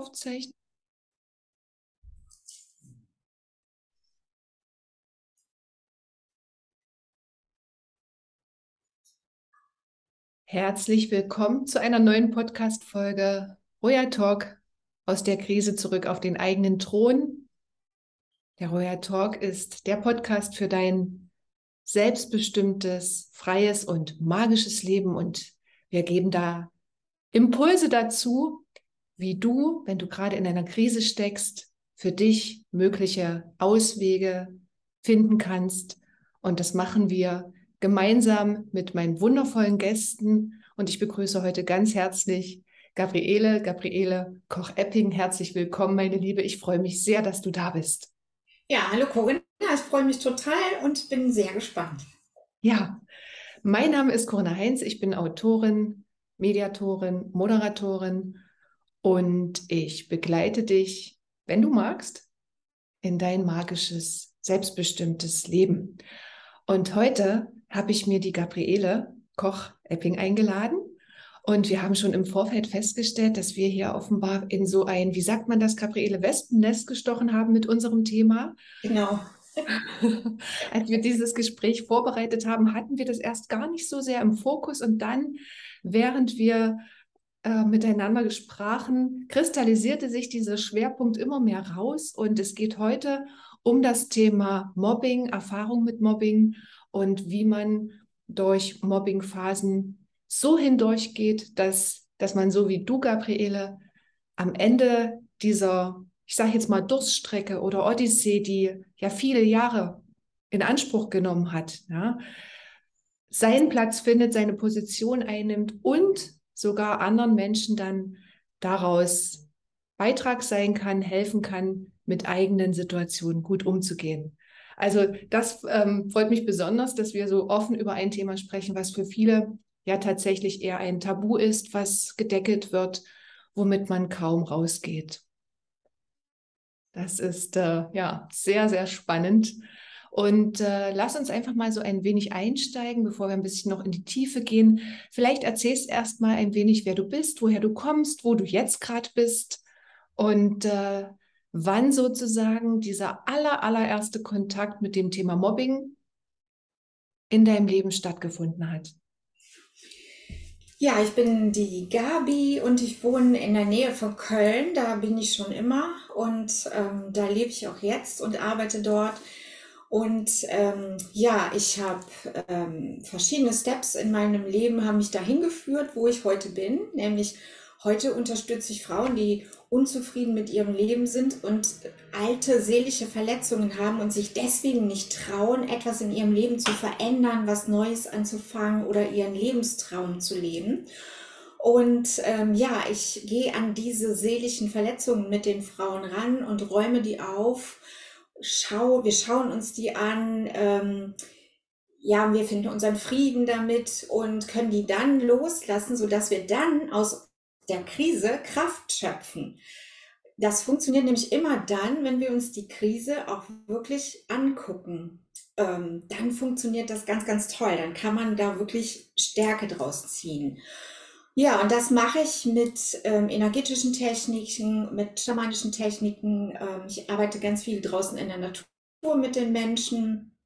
aufzeichnen? Herzlich willkommen zu einer neuen Podcast-Folge Royal Talk aus der Krise zurück auf den eigenen Thron. Der Royal Talk ist der Podcast für dein selbstbestimmtes, freies und magisches Leben und wir geben da Impulse dazu, wie du, wenn du gerade in einer Krise steckst, für dich mögliche Auswege finden kannst. Und das machen wir gemeinsam mit meinen wundervollen Gästen. Und ich begrüße heute ganz herzlich Gabriele, Gabriele Koch-Epping. Herzlich willkommen, meine Liebe. Ich freue mich sehr, dass du da bist. Ja, hallo Corinna. Ich freue mich total und bin sehr gespannt. Ja, mein Name ist Corinna Heinz. Ich bin Autorin, Mediatorin, Moderatorin und ich begleite dich, wenn du magst, in dein magisches, selbstbestimmtes Leben. Und heute habe ich mir die Gabriele Koch-Epping eingeladen. Und wir haben schon im Vorfeld festgestellt, dass wir hier offenbar in so ein, wie sagt man das, Gabriele, Wespennest gestochen haben mit unserem Thema. Genau. Als wir dieses Gespräch vorbereitet haben, hatten wir das erst gar nicht so sehr im Fokus. Und dann, während wir äh, miteinander sprachen, kristallisierte sich dieser Schwerpunkt immer mehr raus. Und es geht heute um das Thema Mobbing, Erfahrung mit Mobbing und wie man durch Mobbingphasen so hindurchgeht, dass, dass man so wie du, Gabriele, am Ende dieser, ich sage jetzt mal, Durststrecke oder Odyssee, die ja viele Jahre in Anspruch genommen hat, ja, seinen Platz findet, seine Position einnimmt und sogar anderen Menschen dann daraus Beitrag sein kann, helfen kann, mit eigenen Situationen gut umzugehen. Also das ähm, freut mich besonders, dass wir so offen über ein Thema sprechen, was für viele ja tatsächlich eher ein Tabu ist, was gedeckelt wird, womit man kaum rausgeht. Das ist äh, ja sehr, sehr spannend. Und äh, lass uns einfach mal so ein wenig einsteigen, bevor wir ein bisschen noch in die Tiefe gehen. Vielleicht erzählst erst mal ein wenig, wer du bist, woher du kommst, wo du jetzt gerade bist und äh, wann sozusagen dieser aller, allererste Kontakt mit dem Thema Mobbing in deinem Leben stattgefunden hat. Ja, ich bin die Gabi und ich wohne in der Nähe von Köln. Da bin ich schon immer und ähm, da lebe ich auch jetzt und arbeite dort. Und ähm, ja, ich habe ähm, verschiedene Steps in meinem Leben haben mich dahin geführt, wo ich heute bin. Nämlich heute unterstütze ich Frauen, die unzufrieden mit ihrem Leben sind und alte seelische Verletzungen haben und sich deswegen nicht trauen, etwas in ihrem Leben zu verändern, was Neues anzufangen oder ihren Lebenstraum zu leben. Und ähm, ja, ich gehe an diese seelischen Verletzungen mit den Frauen ran und räume die auf schau, wir schauen uns die an, ähm, ja, wir finden unseren Frieden damit und können die dann loslassen, sodass wir dann aus der Krise Kraft schöpfen. Das funktioniert nämlich immer dann, wenn wir uns die Krise auch wirklich angucken. Ähm, dann funktioniert das ganz, ganz toll. Dann kann man da wirklich Stärke draus ziehen. Ja, und das mache ich mit ähm, energetischen Techniken, mit schamanischen Techniken. Ähm, ich arbeite ganz viel draußen in der Natur mit den Menschen.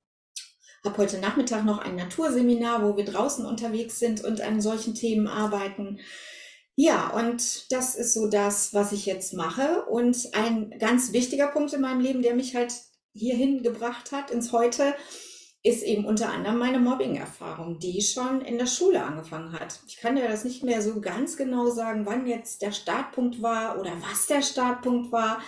Habe heute Nachmittag noch ein Naturseminar, wo wir draußen unterwegs sind und an solchen Themen arbeiten. Ja, und das ist so das, was ich jetzt mache. Und ein ganz wichtiger Punkt in meinem Leben, der mich halt hierhin gebracht hat, ins Heute, ist eben unter anderem meine Mobbing-Erfahrung, die schon in der Schule angefangen hat. Ich kann ja das nicht mehr so ganz genau sagen, wann jetzt der Startpunkt war oder was der Startpunkt war.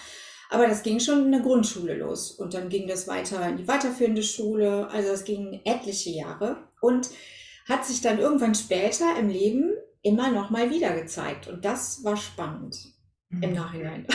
Aber das ging schon in der Grundschule los. Und dann ging das weiter in die weiterführende Schule. Also es ging etliche Jahre und hat sich dann irgendwann später im Leben immer noch mal wieder gezeigt. Und das war spannend mhm. im Nachhinein.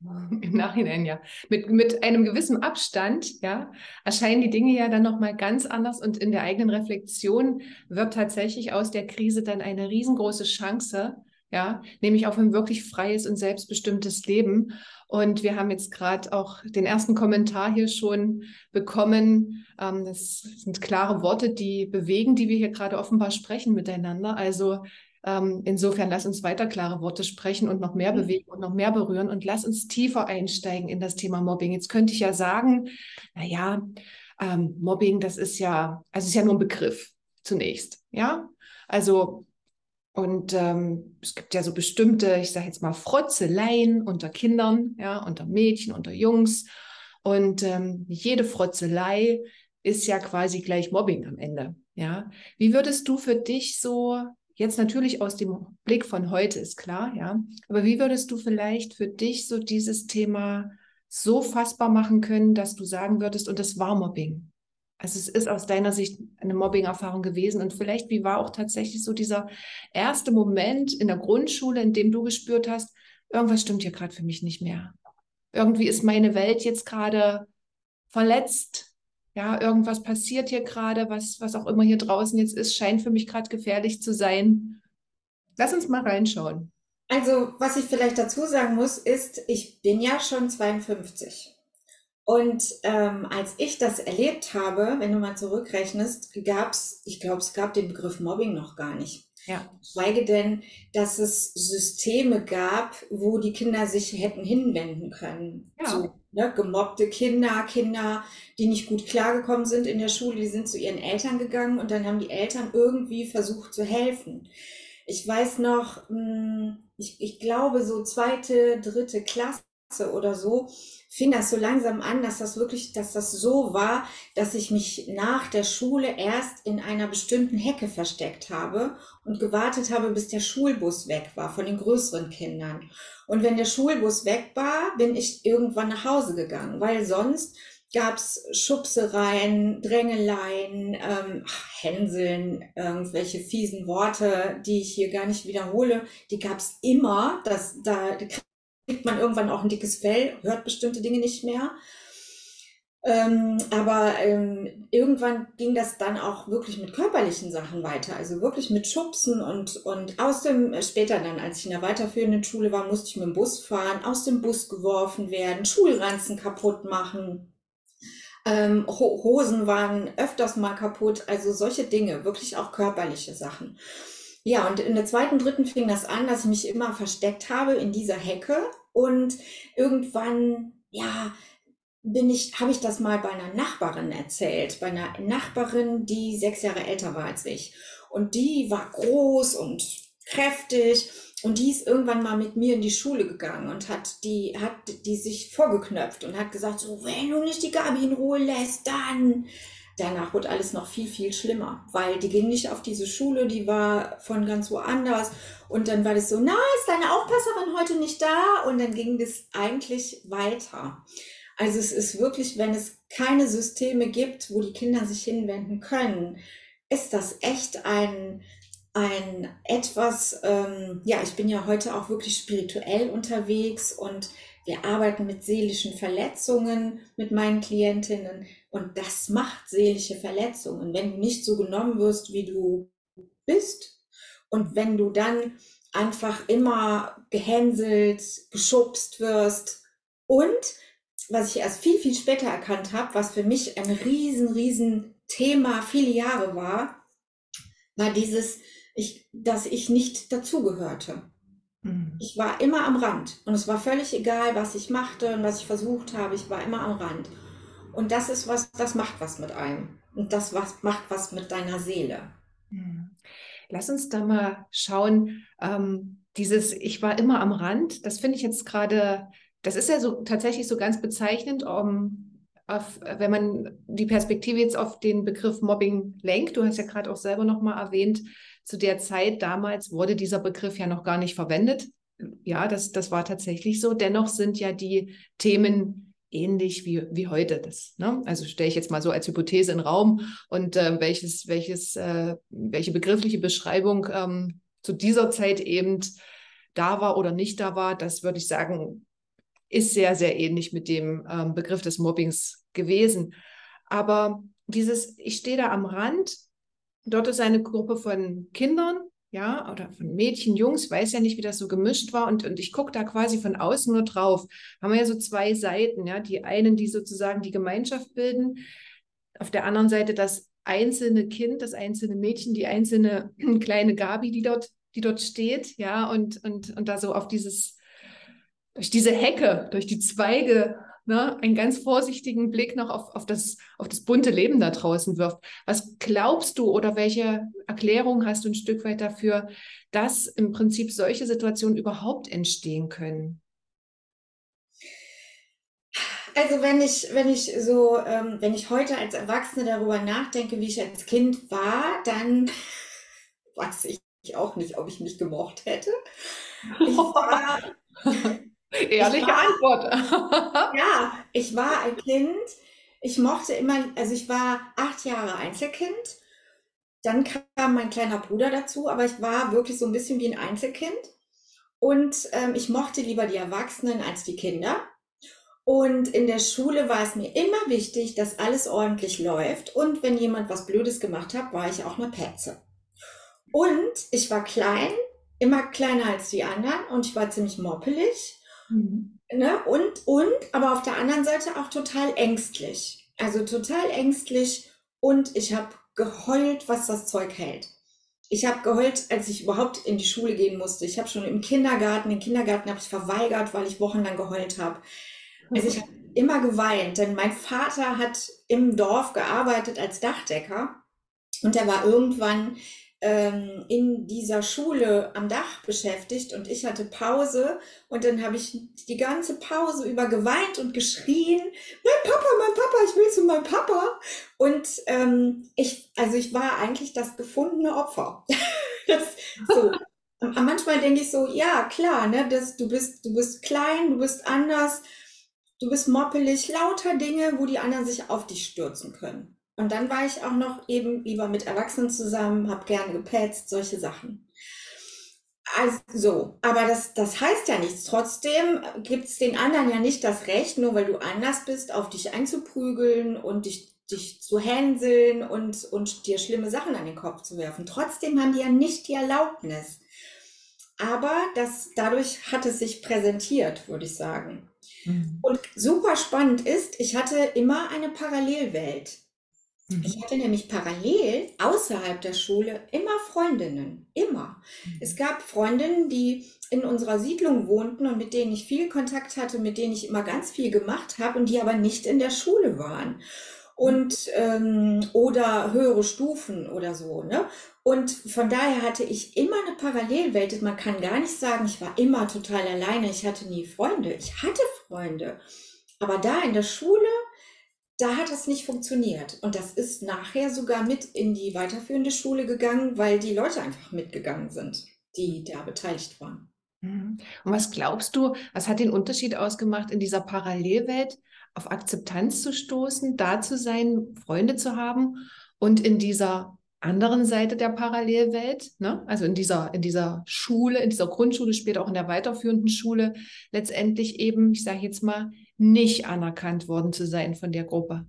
Im Nachhinein, ja. Mit, mit einem gewissen Abstand, ja, erscheinen die Dinge ja dann nochmal ganz anders und in der eigenen Reflexion wird tatsächlich aus der Krise dann eine riesengroße Chance, ja, nämlich auf ein wirklich freies und selbstbestimmtes Leben. Und wir haben jetzt gerade auch den ersten Kommentar hier schon bekommen. Ähm, das sind klare Worte, die bewegen, die wir hier gerade offenbar sprechen miteinander. Also Ähm, insofern lass uns weiter klare Worte sprechen und noch mehr mhm. bewegen und noch mehr berühren und lass uns tiefer einsteigen in das Thema Mobbing. Jetzt könnte ich ja sagen, naja, ähm, Mobbing, das ist ja, also ist ja nur ein Begriff zunächst, ja. Also und ähm, es gibt ja so bestimmte, ich sage jetzt mal, Frotzeleien unter Kindern, ja, unter Mädchen, unter Jungs. Und ähm, jede Frotzelei ist ja quasi gleich Mobbing am Ende. Ja, wie würdest du für dich so jetzt natürlich aus dem Blick von heute ist klar, ja, aber wie würdest du vielleicht für dich so dieses Thema so fassbar machen können, dass du sagen würdest, und das war Mobbing? Also es ist aus deiner Sicht eine Mobbing-Erfahrung gewesen und vielleicht, wie war auch tatsächlich so dieser erste Moment in der Grundschule, in dem du gespürt hast, irgendwas stimmt hier gerade für mich nicht mehr. Irgendwie ist meine Welt jetzt gerade verletzt ja, irgendwas passiert hier gerade, was, was auch immer hier draußen jetzt ist, scheint für mich gerade gefährlich zu sein. Lass uns mal reinschauen. Also, was ich vielleicht dazu sagen muss, ist, ich bin ja schon 52. Und ähm, als ich das erlebt habe, wenn du mal zurückrechnest, gab es, ich glaube, es gab den Begriff Mobbing noch gar nicht. Ja. Schweige denn, dass es Systeme gab, wo die Kinder sich hätten hinwenden können. Ja. So, ne, gemobbte Kinder, Kinder, die nicht gut klargekommen sind in der Schule, die sind zu ihren Eltern gegangen und dann haben die Eltern irgendwie versucht zu helfen. Ich weiß noch, hm, ich, ich glaube so zweite, dritte Klasse oder so, fing das so langsam an, dass das wirklich, dass das so war, dass ich mich nach der Schule erst in einer bestimmten Hecke versteckt habe und gewartet habe, bis der Schulbus weg war von den größeren Kindern. Und wenn der Schulbus weg war, bin ich irgendwann nach Hause gegangen, weil sonst gab's Schubsereien, Drängeleien, ähm, Hänseln, irgendwelche fiesen Worte, die ich hier gar nicht wiederhole, die gab's immer. Das, da kriegt man irgendwann auch ein dickes Fell, hört bestimmte Dinge nicht mehr. Ähm, aber ähm, irgendwann ging das dann auch wirklich mit körperlichen Sachen weiter, also wirklich mit Schubsen und, und aus dem, äh, später dann, als ich in der weiterführenden Schule war, musste ich mit dem Bus fahren, aus dem Bus geworfen werden, Schulranzen kaputt machen. Ähm, Hosen waren öfters mal kaputt, also solche Dinge, wirklich auch körperliche Sachen. Ja, und in der zweiten, dritten fing das an, dass ich mich immer versteckt habe in dieser Hecke und irgendwann, ja, bin ich, habe ich das mal bei einer Nachbarin erzählt, bei einer Nachbarin, die sechs Jahre älter war als ich. Und die war groß und kräftig und die ist irgendwann mal mit mir in die Schule gegangen und hat die, hat die sich vorgeknöpft und hat gesagt, so, wenn du nicht die Gabi in Ruhe lässt, dann danach wurde alles noch viel, viel schlimmer, weil die ging nicht auf diese Schule, die war von ganz woanders. Und dann war das so, na, ist deine Aufpasserin heute nicht da? Und dann ging das eigentlich weiter. Also es ist wirklich, wenn es keine Systeme gibt, wo die Kinder sich hinwenden können, ist das echt ein, ein etwas, ähm, ja, ich bin ja heute auch wirklich spirituell unterwegs und wir arbeiten mit seelischen Verletzungen mit meinen Klientinnen und das macht seelische Verletzungen. Wenn du nicht so genommen wirst, wie du bist und wenn du dann einfach immer gehänselt, geschubst wirst und was ich erst viel, viel später erkannt habe, was für mich ein riesen, riesen Thema viele Jahre war, war dieses, ich, dass ich nicht dazugehörte. Mhm. Ich war immer am Rand und es war völlig egal, was ich machte und was ich versucht habe. Ich war immer am Rand. Und das ist was, das macht was mit einem. Und das was, macht was mit deiner Seele. Mhm. Lass uns da mal schauen. Ähm, dieses Ich war immer am Rand, das finde ich jetzt gerade, das ist ja so tatsächlich so ganz bezeichnend, um, auf, wenn man die Perspektive jetzt auf den Begriff Mobbing lenkt. Du hast ja gerade auch selber nochmal erwähnt, zu der Zeit damals wurde dieser Begriff ja noch gar nicht verwendet. Ja, das, das war tatsächlich so. Dennoch sind ja die Themen ähnlich wie, wie heute. Das, ne? Also stelle ich jetzt mal so als Hypothese in den Raum und äh, welches, welches, äh, welche begriffliche Beschreibung ähm, zu dieser Zeit eben da war oder nicht da war, das würde ich sagen, ist sehr, sehr ähnlich mit dem ähm, Begriff des Mobbings gewesen. Aber dieses, ich stehe da am Rand Dort ist eine Gruppe von Kindern, ja, oder von Mädchen, Jungs, weiß ja nicht, wie das so gemischt war. Und, und ich gucke da quasi von außen nur drauf. Haben wir ja so zwei Seiten, ja. Die einen, die sozusagen die Gemeinschaft bilden. Auf der anderen Seite das einzelne Kind, das einzelne Mädchen, die einzelne kleine Gabi, die dort, die dort steht, ja, und, und, und da so auf dieses, durch diese Hecke, durch die Zweige, ne, einen ganz vorsichtigen Blick noch auf, auf, das, auf das bunte Leben da draußen wirft. Was glaubst du oder welche Erklärung hast du ein Stück weit dafür, dass im Prinzip solche Situationen überhaupt entstehen können? Also wenn ich, wenn ich so, ähm, wenn ich heute als Erwachsene darüber nachdenke, wie ich als Kind war, dann weiß ich auch nicht, ob ich mich gemocht hätte. Ich war, Ehrliche ich war, Antwort. ja, ich war ein Kind. Ich mochte immer, also ich war acht Jahre Einzelkind. Dann kam mein kleiner Bruder dazu, aber ich war wirklich so ein bisschen wie ein Einzelkind. Und ähm, ich mochte lieber die Erwachsenen als die Kinder. Und in der Schule war es mir immer wichtig, dass alles ordentlich läuft. Und wenn jemand was Blödes gemacht hat, war ich auch eine Petze. Und ich war klein, immer kleiner als die anderen und ich war ziemlich moppelig. Mhm. Ne? Und, und, aber auf der anderen Seite auch total ängstlich. Also total ängstlich und ich habe geheult, was das Zeug hält. Ich habe geheult, als ich überhaupt in die Schule gehen musste. Ich habe schon im Kindergarten, den Kindergarten habe ich verweigert, weil ich wochenlang geheult habe. Also ich habe immer geweint, denn mein Vater hat im Dorf gearbeitet als Dachdecker und er war irgendwann ähm, in dieser Schule am Dach beschäftigt und ich hatte Pause und dann habe ich die ganze Pause über geweint und geschrien, mein Papa, mein Papa, ich will zu meinem Papa. Und ähm, ich, also ich war eigentlich das gefundene Opfer. das, so. Manchmal denke ich so, ja, klar, ne, das, du bist, du bist klein, du bist anders, du bist moppelig, lauter Dinge, wo die anderen sich auf dich stürzen können. Und dann war ich auch noch eben lieber mit Erwachsenen zusammen, habe gerne gepetzt, solche Sachen. Also so, aber das, das heißt ja nichts. Trotzdem gibt es den anderen ja nicht das Recht, nur weil du anders bist, auf dich einzuprügeln und dich, dich zu hänseln und, und dir schlimme Sachen an den Kopf zu werfen. Trotzdem haben die ja nicht die Erlaubnis. Aber das, dadurch hat es sich präsentiert, würde ich sagen. Mhm. Und super spannend ist, ich hatte immer eine Parallelwelt. Mhm. Ich hatte nämlich parallel außerhalb der Schule immer Freundinnen, immer. Mhm. Es gab Freundinnen, die in unserer Siedlung wohnten und mit denen ich viel Kontakt hatte, mit denen ich immer ganz viel gemacht habe und die aber nicht in der Schule waren und ähm, oder höhere Stufen oder so. Ne? Und von daher hatte ich immer eine Parallelwelt. Man kann gar nicht sagen, ich war immer total alleine. Ich hatte nie Freunde. Ich hatte Freunde. Aber da in der Schule, da hat es nicht funktioniert. Und das ist nachher sogar mit in die weiterführende Schule gegangen, weil die Leute einfach mitgegangen sind, die da beteiligt waren. Mhm. Und was glaubst du, was hat den Unterschied ausgemacht in dieser Parallelwelt? auf Akzeptanz zu stoßen, da zu sein, Freunde zu haben und in dieser anderen Seite der Parallelwelt, ne? also in dieser, in dieser Schule, in dieser Grundschule, später auch in der weiterführenden Schule, letztendlich eben, ich sage jetzt mal, nicht anerkannt worden zu sein von der Gruppe.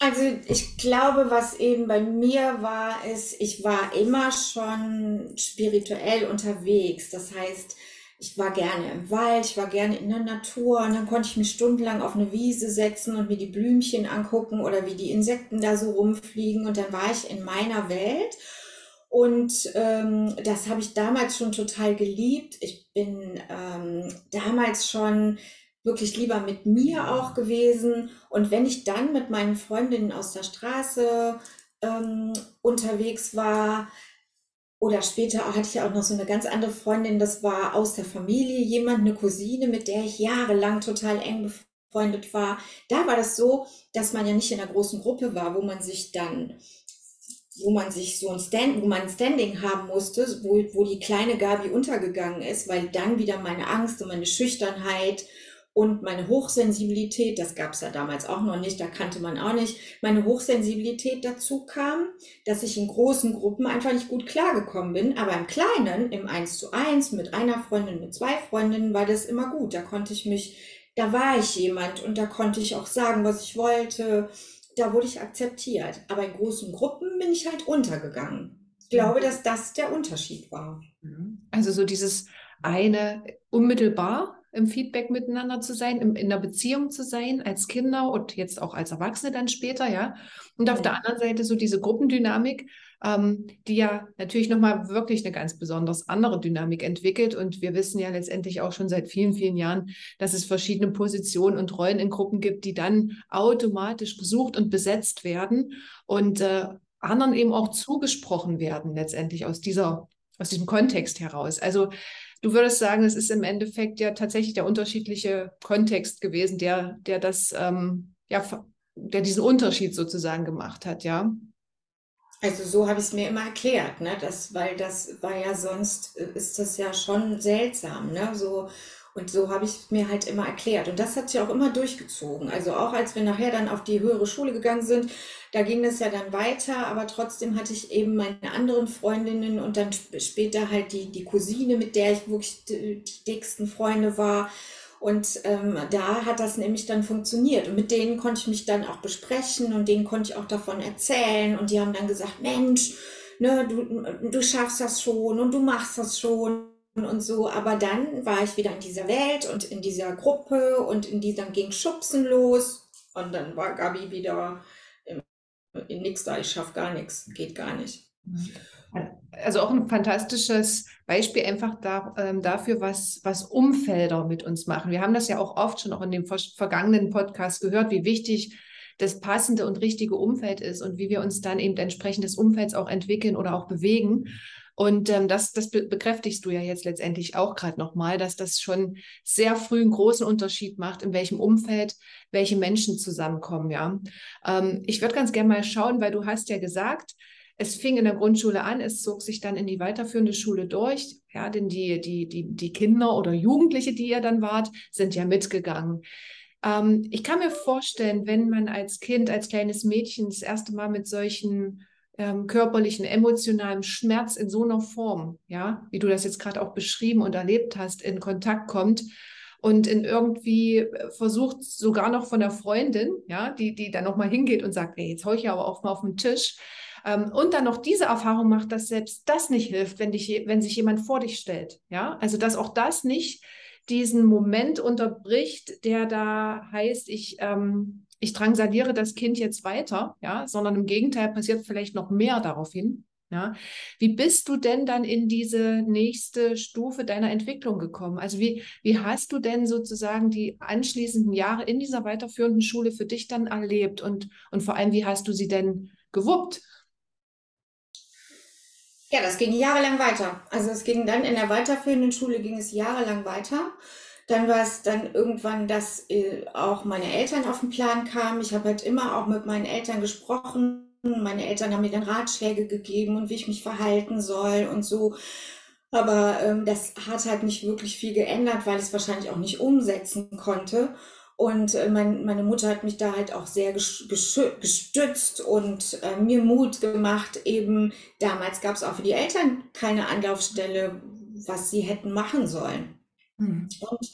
Also ich glaube, was eben bei mir war, ist, ich war immer schon spirituell unterwegs. Das heißt, ich war gerne im Wald, ich war gerne in der Natur und dann konnte ich mich stundenlang auf eine Wiese setzen und mir die Blümchen angucken oder wie die Insekten da so rumfliegen und dann war ich in meiner Welt und ähm, das habe ich damals schon total geliebt. Ich bin ähm, damals schon wirklich lieber mit mir auch gewesen und wenn ich dann mit meinen Freundinnen aus der Straße ähm, unterwegs war, oder später hatte ich auch noch so eine ganz andere Freundin, das war aus der Familie jemand, eine Cousine, mit der ich jahrelang total eng befreundet war. Da war das so, dass man ja nicht in einer großen Gruppe war, wo man sich dann, wo man sich so ein Stand, wo man Standing haben musste, wo, wo die kleine Gabi untergegangen ist, weil dann wieder meine Angst und meine Schüchternheit und meine Hochsensibilität, das gab es ja damals auch noch nicht, da kannte man auch nicht, meine Hochsensibilität dazu kam, dass ich in großen Gruppen einfach nicht gut klargekommen bin. Aber im Kleinen, im Eins zu eins, mit einer Freundin, mit zwei Freundinnen, war das immer gut. Da konnte ich mich, da war ich jemand und da konnte ich auch sagen, was ich wollte. Da wurde ich akzeptiert. Aber in großen Gruppen bin ich halt untergegangen. Ich glaube, dass das der Unterschied war. Also so dieses eine unmittelbar im Feedback miteinander zu sein, im, in der Beziehung zu sein, als Kinder und jetzt auch als Erwachsene dann später, ja. Und auf der anderen Seite so diese Gruppendynamik, ähm, die ja natürlich nochmal wirklich eine ganz besonders andere Dynamik entwickelt. Und wir wissen ja letztendlich auch schon seit vielen, vielen Jahren, dass es verschiedene Positionen und Rollen in Gruppen gibt, die dann automatisch gesucht und besetzt werden und äh, anderen eben auch zugesprochen werden, letztendlich aus dieser, aus diesem Kontext heraus. Also du würdest sagen, es ist im Endeffekt ja tatsächlich der unterschiedliche Kontext gewesen, der, der das, ähm, ja, der diesen Unterschied sozusagen gemacht hat, ja. Also so habe ich es mir immer erklärt, ne? Das, weil das war ja sonst, äh, ist das ja schon seltsam, ne? So, und so habe ich es mir halt immer erklärt. Und das hat sich auch immer durchgezogen. Also auch als wir nachher dann auf die höhere Schule gegangen sind, da ging das ja dann weiter, aber trotzdem hatte ich eben meine anderen Freundinnen und dann später halt die, die Cousine, mit der ich wirklich die, die dicksten Freunde war. Und ähm, da hat das nämlich dann funktioniert. Und mit denen konnte ich mich dann auch besprechen und denen konnte ich auch davon erzählen. Und die haben dann gesagt, Mensch, ne, du, du schaffst das schon und du machst das schon und so. Aber dann war ich wieder in dieser Welt und in dieser Gruppe und in diesem ging Schubsen los. Und dann war Gabi wieder in, in nix da, ich schaff gar nichts, geht gar nicht. Also auch ein fantastisches Beispiel einfach da, ähm, dafür, was, was Umfelder mit uns machen. Wir haben das ja auch oft schon auch in dem vergangenen Podcast gehört, wie wichtig das passende und richtige Umfeld ist und wie wir uns dann eben entsprechend des Umfelds auch entwickeln oder auch bewegen. Und ähm, das, das be bekräftigst du ja jetzt letztendlich auch gerade nochmal, dass das schon sehr früh einen großen Unterschied macht, in welchem Umfeld welche Menschen zusammenkommen. Ja, ähm, ich würde ganz gerne mal schauen, weil du hast ja gesagt, es fing in der Grundschule an, es zog sich dann in die weiterführende Schule durch. Ja, denn die, die, die, die Kinder oder Jugendliche, die ihr dann wart, sind ja mitgegangen. Ähm, ich kann mir vorstellen, wenn man als Kind, als kleines Mädchen das erste Mal mit solchen ähm, körperlichen, emotionalen Schmerz in so einer Form, ja, wie du das jetzt gerade auch beschrieben und erlebt hast, in Kontakt kommt, und in irgendwie äh, versucht sogar noch von der Freundin, ja, die, die dann nochmal hingeht und sagt, ey, jetzt hau ich aber auch mal auf den Tisch, und dann noch diese Erfahrung macht, dass selbst das nicht hilft, wenn, dich, wenn sich jemand vor dich stellt. Ja, also dass auch das nicht diesen Moment unterbricht, der da heißt, ich, ähm, ich drangsaliere das Kind jetzt weiter, ja, sondern im Gegenteil passiert vielleicht noch mehr daraufhin. Ja, wie bist du denn dann in diese nächste Stufe deiner Entwicklung gekommen? Also wie, wie hast du denn sozusagen die anschließenden Jahre in dieser weiterführenden Schule für dich dann erlebt und, und vor allem, wie hast du sie denn gewuppt? Ja, das ging jahrelang weiter. Also es ging dann in der weiterführenden Schule ging es jahrelang weiter. Dann war es dann irgendwann, dass äh, auch meine Eltern auf den Plan kamen. Ich habe halt immer auch mit meinen Eltern gesprochen. Meine Eltern haben mir dann Ratschläge gegeben und wie ich mich verhalten soll und so. Aber ähm, das hat halt nicht wirklich viel geändert, weil ich es wahrscheinlich auch nicht umsetzen konnte. Und äh, mein, meine Mutter hat mich da halt auch sehr gestützt und äh, mir Mut gemacht. Eben damals gab es auch für die Eltern keine Anlaufstelle, was sie hätten machen sollen. Mhm. Und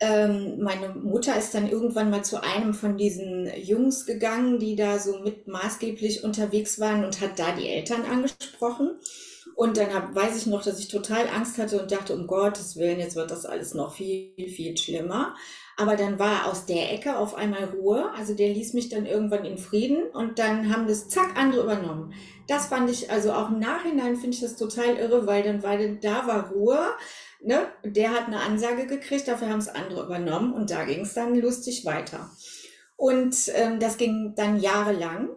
ähm, meine Mutter ist dann irgendwann mal zu einem von diesen Jungs gegangen, die da so mit maßgeblich unterwegs waren und hat da die Eltern angesprochen. Und dann hab, weiß ich noch, dass ich total Angst hatte und dachte, um Gottes Willen, jetzt wird das alles noch viel, viel schlimmer. Aber dann war aus der Ecke auf einmal Ruhe. Also der ließ mich dann irgendwann in Frieden und dann haben das zack andere übernommen. Das fand ich, also auch im Nachhinein finde ich das total irre, weil dann war, da war Ruhe. Ne? Der hat eine Ansage gekriegt, dafür haben es andere übernommen und da ging es dann lustig weiter. Und ähm, das ging dann jahrelang.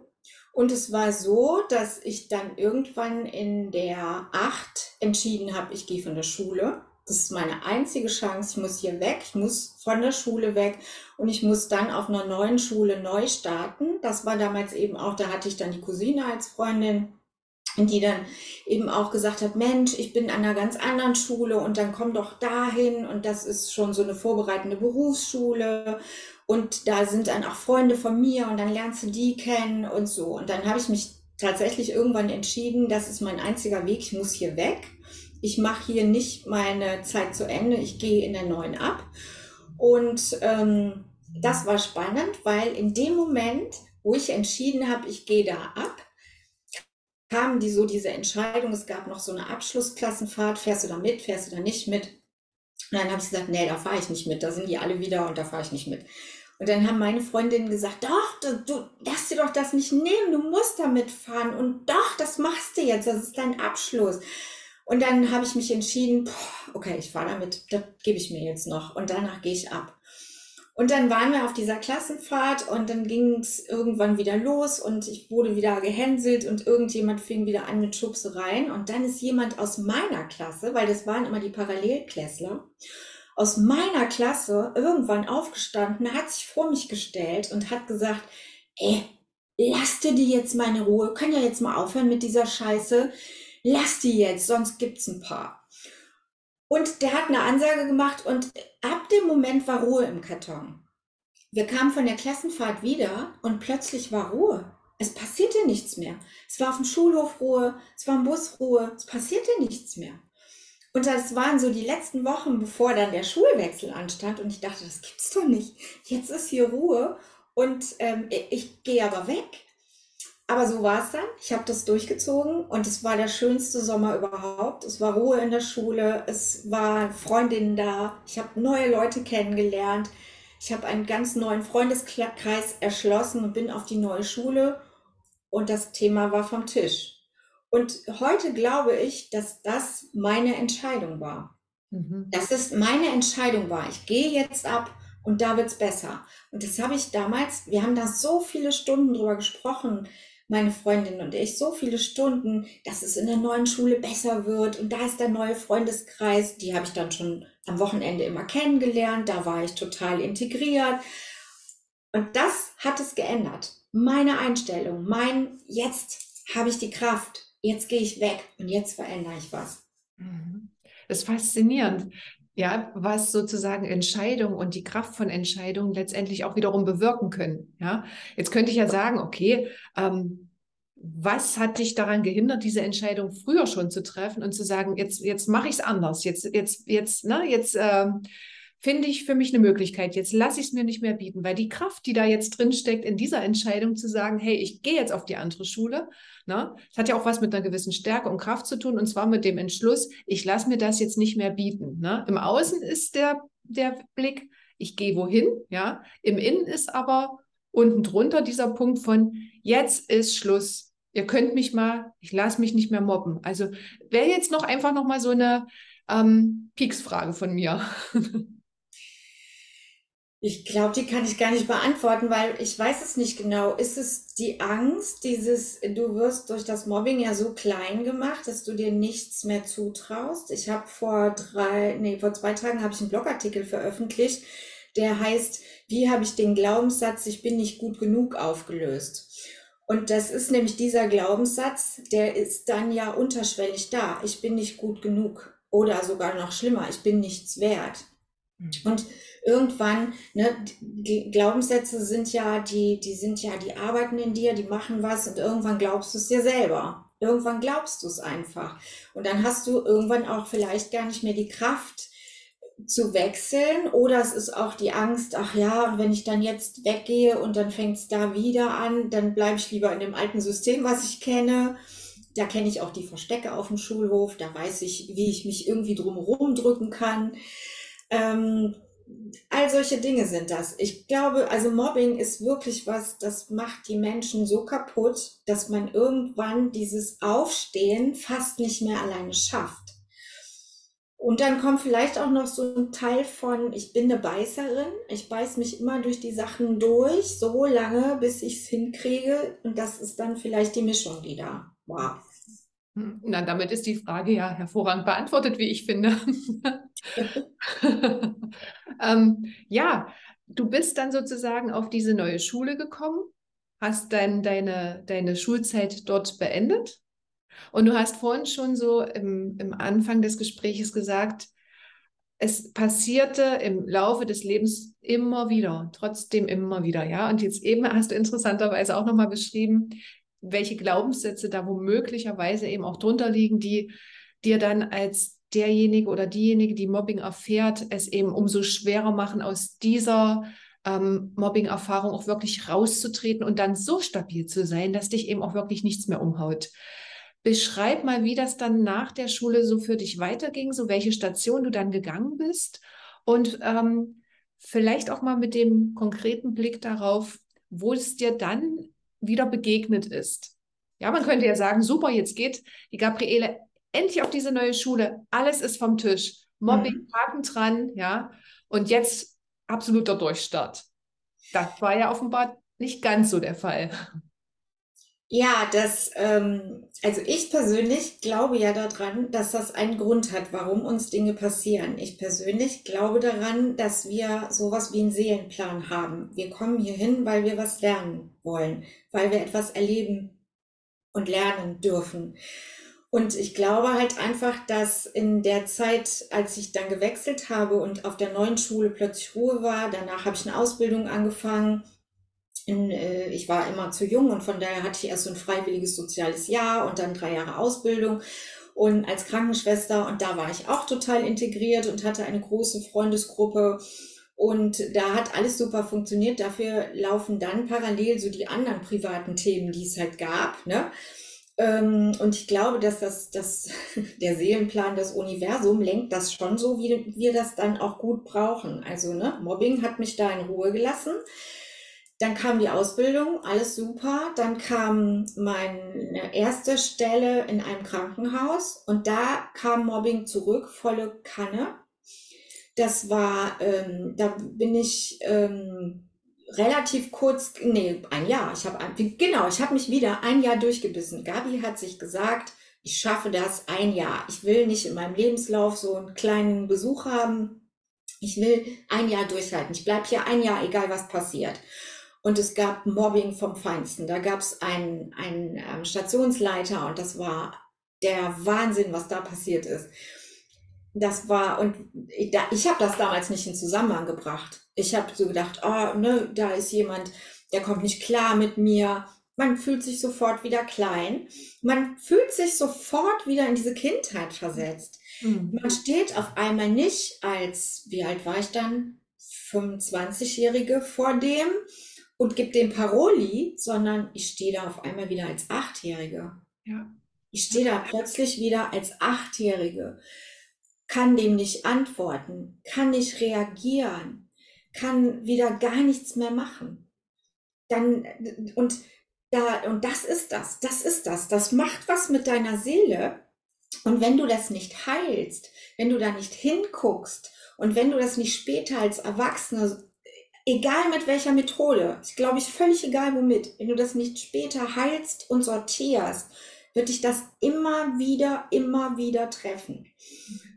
Und es war so, dass ich dann irgendwann in der acht entschieden habe, ich gehe von der Schule das ist meine einzige Chance. Ich muss hier weg, ich muss von der Schule weg und ich muss dann auf einer neuen Schule neu starten. Das war damals eben auch, da hatte ich dann die Cousine als Freundin, die dann eben auch gesagt hat, Mensch, ich bin an einer ganz anderen Schule und dann komm doch dahin und das ist schon so eine vorbereitende Berufsschule und da sind dann auch Freunde von mir und dann lernst du die kennen und so. Und dann habe ich mich tatsächlich irgendwann entschieden, das ist mein einziger Weg, ich muss hier weg ich mache hier nicht meine Zeit zu Ende, ich gehe in der neuen ab. Und ähm, das war spannend, weil in dem Moment, wo ich entschieden habe, ich gehe da ab, kam die so diese Entscheidung, es gab noch so eine Abschlussklassenfahrt, fährst du da mit, fährst du da nicht mit? Und dann habe ich gesagt, nee, da fahre ich nicht mit, da sind die alle wieder und da fahre ich nicht mit. Und dann haben meine Freundinnen gesagt, doch, du, du darfst dir doch das nicht nehmen, du musst damit fahren und doch, das machst du jetzt, das ist dein Abschluss. Und dann habe ich mich entschieden, okay, ich fahre damit, das gebe ich mir jetzt noch und danach gehe ich ab. Und dann waren wir auf dieser Klassenfahrt und dann ging es irgendwann wieder los und ich wurde wieder gehänselt und irgendjemand fing wieder an mit Schubsereien. Und dann ist jemand aus meiner Klasse, weil das waren immer die Parallelklässler, aus meiner Klasse irgendwann aufgestanden, hat sich vor mich gestellt und hat gesagt, ey, lass dir die jetzt meine Ruhe, können ja jetzt mal aufhören mit dieser Scheiße, lass die jetzt, sonst gibt's ein paar. Und der hat eine Ansage gemacht und ab dem Moment war Ruhe im Karton. Wir kamen von der Klassenfahrt wieder und plötzlich war Ruhe. Es passierte nichts mehr. Es war auf dem Schulhof Ruhe, es war im Bus Ruhe, es passierte nichts mehr. Und das waren so die letzten Wochen, bevor dann der Schulwechsel anstand. Und ich dachte, das gibt's doch nicht. Jetzt ist hier Ruhe und ähm, ich gehe aber weg. Aber so war es dann. Ich habe das durchgezogen und es war der schönste Sommer überhaupt. Es war Ruhe in der Schule, es waren Freundinnen da, ich habe neue Leute kennengelernt, ich habe einen ganz neuen Freundeskreis erschlossen und bin auf die neue Schule und das Thema war vom Tisch. Und heute glaube ich, dass das meine Entscheidung war. Mhm. Dass es meine Entscheidung war. Ich gehe jetzt ab und da wird es besser. Und das habe ich damals, wir haben da so viele Stunden drüber gesprochen, meine Freundin und ich, so viele Stunden, dass es in der neuen Schule besser wird. Und da ist der neue Freundeskreis, die habe ich dann schon am Wochenende immer kennengelernt. Da war ich total integriert. Und das hat es geändert. Meine Einstellung, mein jetzt habe ich die Kraft, jetzt gehe ich weg und jetzt verändere ich was. Mhm. Das ist faszinierend ja, was sozusagen Entscheidungen und die Kraft von Entscheidungen letztendlich auch wiederum bewirken können. Ja, jetzt könnte ich ja sagen, okay, ähm, was hat dich daran gehindert, diese Entscheidung früher schon zu treffen und zu sagen, jetzt, jetzt mache ich es anders, jetzt, jetzt, jetzt, ne, jetzt ähm, finde ich für mich eine Möglichkeit. Jetzt lasse ich es mir nicht mehr bieten, weil die Kraft, die da jetzt drin steckt, in dieser Entscheidung zu sagen, hey, ich gehe jetzt auf die andere Schule, ne, das hat ja auch was mit einer gewissen Stärke und Kraft zu tun, und zwar mit dem Entschluss, ich lasse mir das jetzt nicht mehr bieten. Ne. Im Außen ist der, der Blick, ich gehe wohin, ja. Im Innen ist aber unten drunter dieser Punkt von, jetzt ist Schluss. Ihr könnt mich mal, ich lasse mich nicht mehr mobben. Also wäre jetzt noch einfach noch mal so eine ähm, Peaks-Frage von mir. Ich glaube, die kann ich gar nicht beantworten, weil ich weiß es nicht genau. Ist es die Angst, dieses, du wirst durch das Mobbing ja so klein gemacht, dass du dir nichts mehr zutraust? Ich habe vor drei, nee, vor zwei Tagen habe ich einen Blogartikel veröffentlicht, der heißt, wie habe ich den Glaubenssatz, ich bin nicht gut genug aufgelöst? Und das ist nämlich dieser Glaubenssatz, der ist dann ja unterschwellig da. Ich bin nicht gut genug. Oder sogar noch schlimmer, ich bin nichts wert. Mhm. Und irgendwann, ne, die Glaubenssätze sind ja, die, die sind ja, die arbeiten in dir, die machen was und irgendwann glaubst du es dir selber. Irgendwann glaubst du es einfach. Und dann hast du irgendwann auch vielleicht gar nicht mehr die Kraft zu wechseln oder es ist auch die Angst, ach ja, und wenn ich dann jetzt weggehe und dann fängt es da wieder an, dann bleibe ich lieber in dem alten System, was ich kenne. Da kenne ich auch die Verstecke auf dem Schulhof, da weiß ich, wie ich mich irgendwie drumherum drücken kann. Ähm, all solche Dinge sind das. Ich glaube, also Mobbing ist wirklich was, das macht die Menschen so kaputt, dass man irgendwann dieses Aufstehen fast nicht mehr alleine schafft. Und dann kommt vielleicht auch noch so ein Teil von, ich bin eine Beißerin, ich beiß mich immer durch die Sachen durch, so lange, bis ich es hinkriege. Und das ist dann vielleicht die Mischung, die da war. Na, damit ist die Frage ja hervorragend beantwortet, wie ich finde. ähm, ja, du bist dann sozusagen auf diese neue Schule gekommen, hast dann deine, deine Schulzeit dort beendet und du hast vorhin schon so im, im Anfang des Gesprächs gesagt, es passierte im Laufe des Lebens immer wieder, trotzdem immer wieder, ja. Und jetzt eben hast du interessanterweise auch nochmal beschrieben, welche Glaubenssätze da womöglicherweise eben auch drunter liegen, die dir dann als derjenige oder diejenige, die Mobbing erfährt, es eben umso schwerer machen, aus dieser ähm, Mobbing-Erfahrung auch wirklich rauszutreten und dann so stabil zu sein, dass dich eben auch wirklich nichts mehr umhaut. beschreib mal, wie das dann nach der Schule so für dich weiterging, so welche Station du dann gegangen bist und ähm, vielleicht auch mal mit dem konkreten Blick darauf, wo es dir dann wieder begegnet ist. Ja, man könnte ja sagen, super, jetzt geht die Gabriele endlich auf diese neue Schule, alles ist vom Tisch, Mobbing, mhm. Haken dran, ja, und jetzt absoluter Durchstart. Das war ja offenbar nicht ganz so der Fall. Ja, das, ähm, also ich persönlich glaube ja daran, dass das einen Grund hat, warum uns Dinge passieren. Ich persönlich glaube daran, dass wir sowas wie einen Seelenplan haben. Wir kommen hier hin, weil wir was lernen wollen, weil wir etwas erleben und lernen dürfen. Und ich glaube halt einfach, dass in der Zeit, als ich dann gewechselt habe und auf der neuen Schule plötzlich Ruhe war, danach habe ich eine Ausbildung angefangen, in, äh, ich war immer zu jung und von daher hatte ich erst so ein freiwilliges soziales Jahr und dann drei Jahre Ausbildung und als Krankenschwester und da war ich auch total integriert und hatte eine große Freundesgruppe und da hat alles super funktioniert. Dafür laufen dann parallel so die anderen privaten Themen, die es halt gab. Ne? Ähm, und ich glaube, dass das, das, der Seelenplan, das Universum lenkt das schon so, wie wir das dann auch gut brauchen. Also ne, Mobbing hat mich da in Ruhe gelassen. Dann kam die Ausbildung, alles super. Dann kam meine erste Stelle in einem Krankenhaus und da kam Mobbing zurück, volle Kanne. Das war, ähm, da bin ich ähm, relativ kurz, nee, ein Jahr. Ich habe genau, ich habe mich wieder ein Jahr durchgebissen. Gabi hat sich gesagt, ich schaffe das ein Jahr. Ich will nicht in meinem Lebenslauf so einen kleinen Besuch haben. Ich will ein Jahr durchhalten. Ich bleibe hier ein Jahr, egal was passiert und es gab Mobbing vom Feinsten. Da gab es einen, einen ähm, Stationsleiter und das war der Wahnsinn, was da passiert ist. Das war, und ich, da, ich habe das damals nicht in Zusammenhang gebracht. Ich habe so gedacht, oh, ne, da ist jemand, der kommt nicht klar mit mir. Man fühlt sich sofort wieder klein. Man fühlt sich sofort wieder in diese Kindheit versetzt. Mhm. Man steht auf einmal nicht als, wie alt war ich dann? 25-Jährige vor dem und gebe dem Paroli, sondern ich stehe da auf einmal wieder als Achtjährige. Ja. Ich stehe da plötzlich wieder als Achtjährige, kann dem nicht antworten, kann nicht reagieren, kann wieder gar nichts mehr machen. Dann, und da, und das ist das, das ist das, das macht was mit deiner Seele. Und wenn du das nicht heilst, wenn du da nicht hinguckst und wenn du das nicht später als Erwachsene egal mit welcher Methode, ist glaube ich völlig egal womit, wenn du das nicht später heilst und sortierst, wird dich das immer wieder, immer wieder treffen.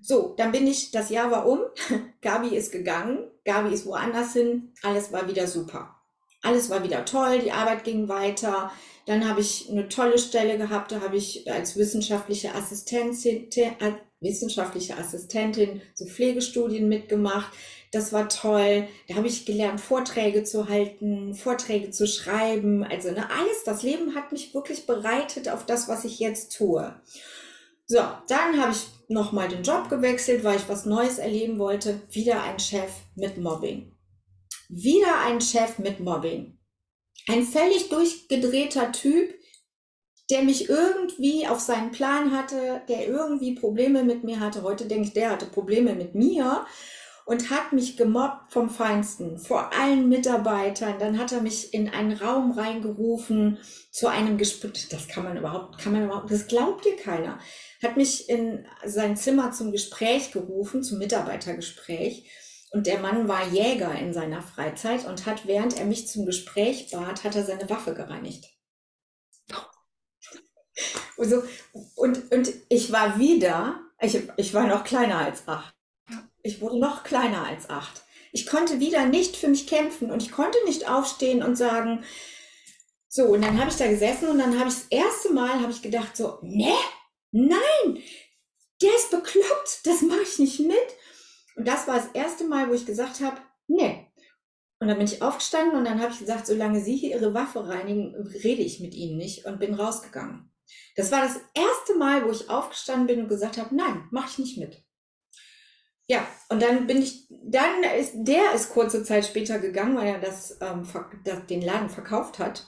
So, dann bin ich, das Jahr war um, Gabi ist gegangen, Gabi ist woanders hin, alles war wieder super. Alles war wieder toll, die Arbeit ging weiter. Dann habe ich eine tolle Stelle gehabt, da habe ich als wissenschaftliche Assistentin, äh, wissenschaftliche Assistentin so Pflegestudien mitgemacht. Das war toll. Da habe ich gelernt, Vorträge zu halten, Vorträge zu schreiben. Also ne, alles, das Leben hat mich wirklich bereitet auf das, was ich jetzt tue. So, dann habe ich nochmal den Job gewechselt, weil ich was Neues erleben wollte. Wieder ein Chef mit Mobbing. Wieder ein Chef mit Mobbing. Ein völlig durchgedrehter Typ, der mich irgendwie auf seinen Plan hatte, der irgendwie Probleme mit mir hatte. Heute denke ich, der hatte Probleme mit mir und hat mich gemobbt vom Feinsten, vor allen Mitarbeitern. Dann hat er mich in einen Raum reingerufen zu einem Gespräch. Das kann man überhaupt, kann man überhaupt, das glaubt dir keiner. Hat mich in sein Zimmer zum Gespräch gerufen, zum Mitarbeitergespräch. Und der Mann war Jäger in seiner Freizeit und hat, während er mich zum Gespräch bat, hat er seine Waffe gereinigt. Also, und, und ich war wieder, ich, ich war noch kleiner als acht. Ich wurde noch kleiner als acht. Ich konnte wieder nicht für mich kämpfen und ich konnte nicht aufstehen und sagen, so, und dann habe ich da gesessen und dann habe ich das erste Mal habe ich gedacht so, ne, nein, der ist bekloppt, das mache ich nicht mit. Und das war das erste Mal, wo ich gesagt habe, ne. Und dann bin ich aufgestanden und dann habe ich gesagt, solange Sie hier Ihre Waffe reinigen, rede ich mit Ihnen nicht und bin rausgegangen. Das war das erste Mal, wo ich aufgestanden bin und gesagt habe, nein, mache ich nicht mit. Ja, und dann bin ich, dann ist, der ist kurze Zeit später gegangen, weil er das, ähm, das, den Laden verkauft hat.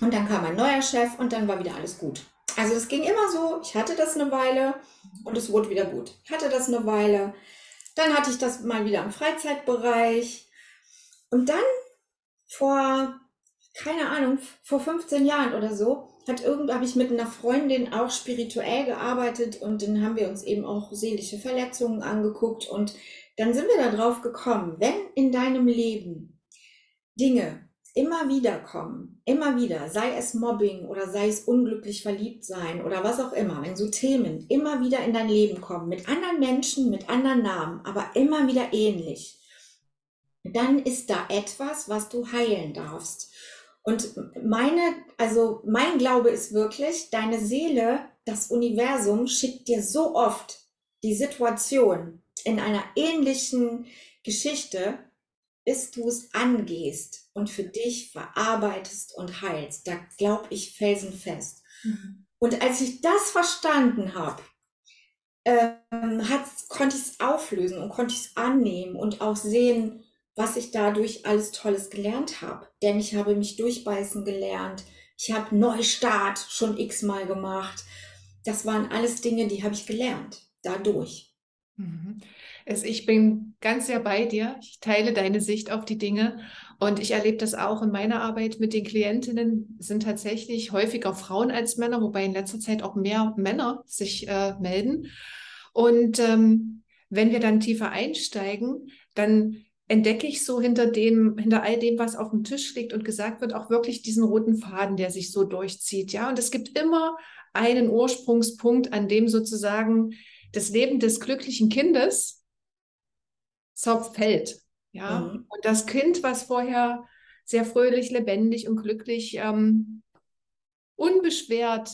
Und dann kam ein neuer Chef und dann war wieder alles gut. Also es ging immer so, ich hatte das eine Weile und es wurde wieder gut. Ich hatte das eine Weile, dann hatte ich das mal wieder im Freizeitbereich und dann vor, keine Ahnung, vor 15 Jahren oder so, hat irgend, habe ich mit einer Freundin auch spirituell gearbeitet und dann haben wir uns eben auch seelische Verletzungen angeguckt und dann sind wir darauf gekommen, wenn in deinem Leben Dinge immer wieder kommen, immer wieder, sei es Mobbing oder sei es unglücklich verliebt sein oder was auch immer, wenn so Themen immer wieder in dein Leben kommen, mit anderen Menschen, mit anderen Namen, aber immer wieder ähnlich, dann ist da etwas, was du heilen darfst. Und meine, also mein Glaube ist wirklich, deine Seele, das Universum schickt dir so oft die Situation in einer ähnlichen Geschichte, bis du es angehst und für dich verarbeitest und heilst. Da glaube ich felsenfest. Mhm. Und als ich das verstanden habe, ähm, konnte ich es auflösen und konnte ich es annehmen und auch sehen, was ich dadurch alles Tolles gelernt habe. Denn ich habe mich durchbeißen gelernt. Ich habe Neustart schon x-mal gemacht. Das waren alles Dinge, die habe ich gelernt dadurch. Mhm. Ich bin ganz sehr bei dir. Ich teile deine Sicht auf die Dinge und ich erlebe das auch in meiner Arbeit mit den Klientinnen. Sind tatsächlich häufiger Frauen als Männer, wobei in letzter Zeit auch mehr Männer sich äh, melden. Und ähm, wenn wir dann tiefer einsteigen, dann entdecke ich so hinter dem, hinter all dem, was auf dem Tisch liegt und gesagt wird, auch wirklich diesen roten Faden, der sich so durchzieht. Ja, und es gibt immer einen Ursprungspunkt, an dem sozusagen das Leben des glücklichen Kindes zerfällt. Ja, mhm. und das Kind, was vorher sehr fröhlich, lebendig und glücklich, ähm, unbeschwert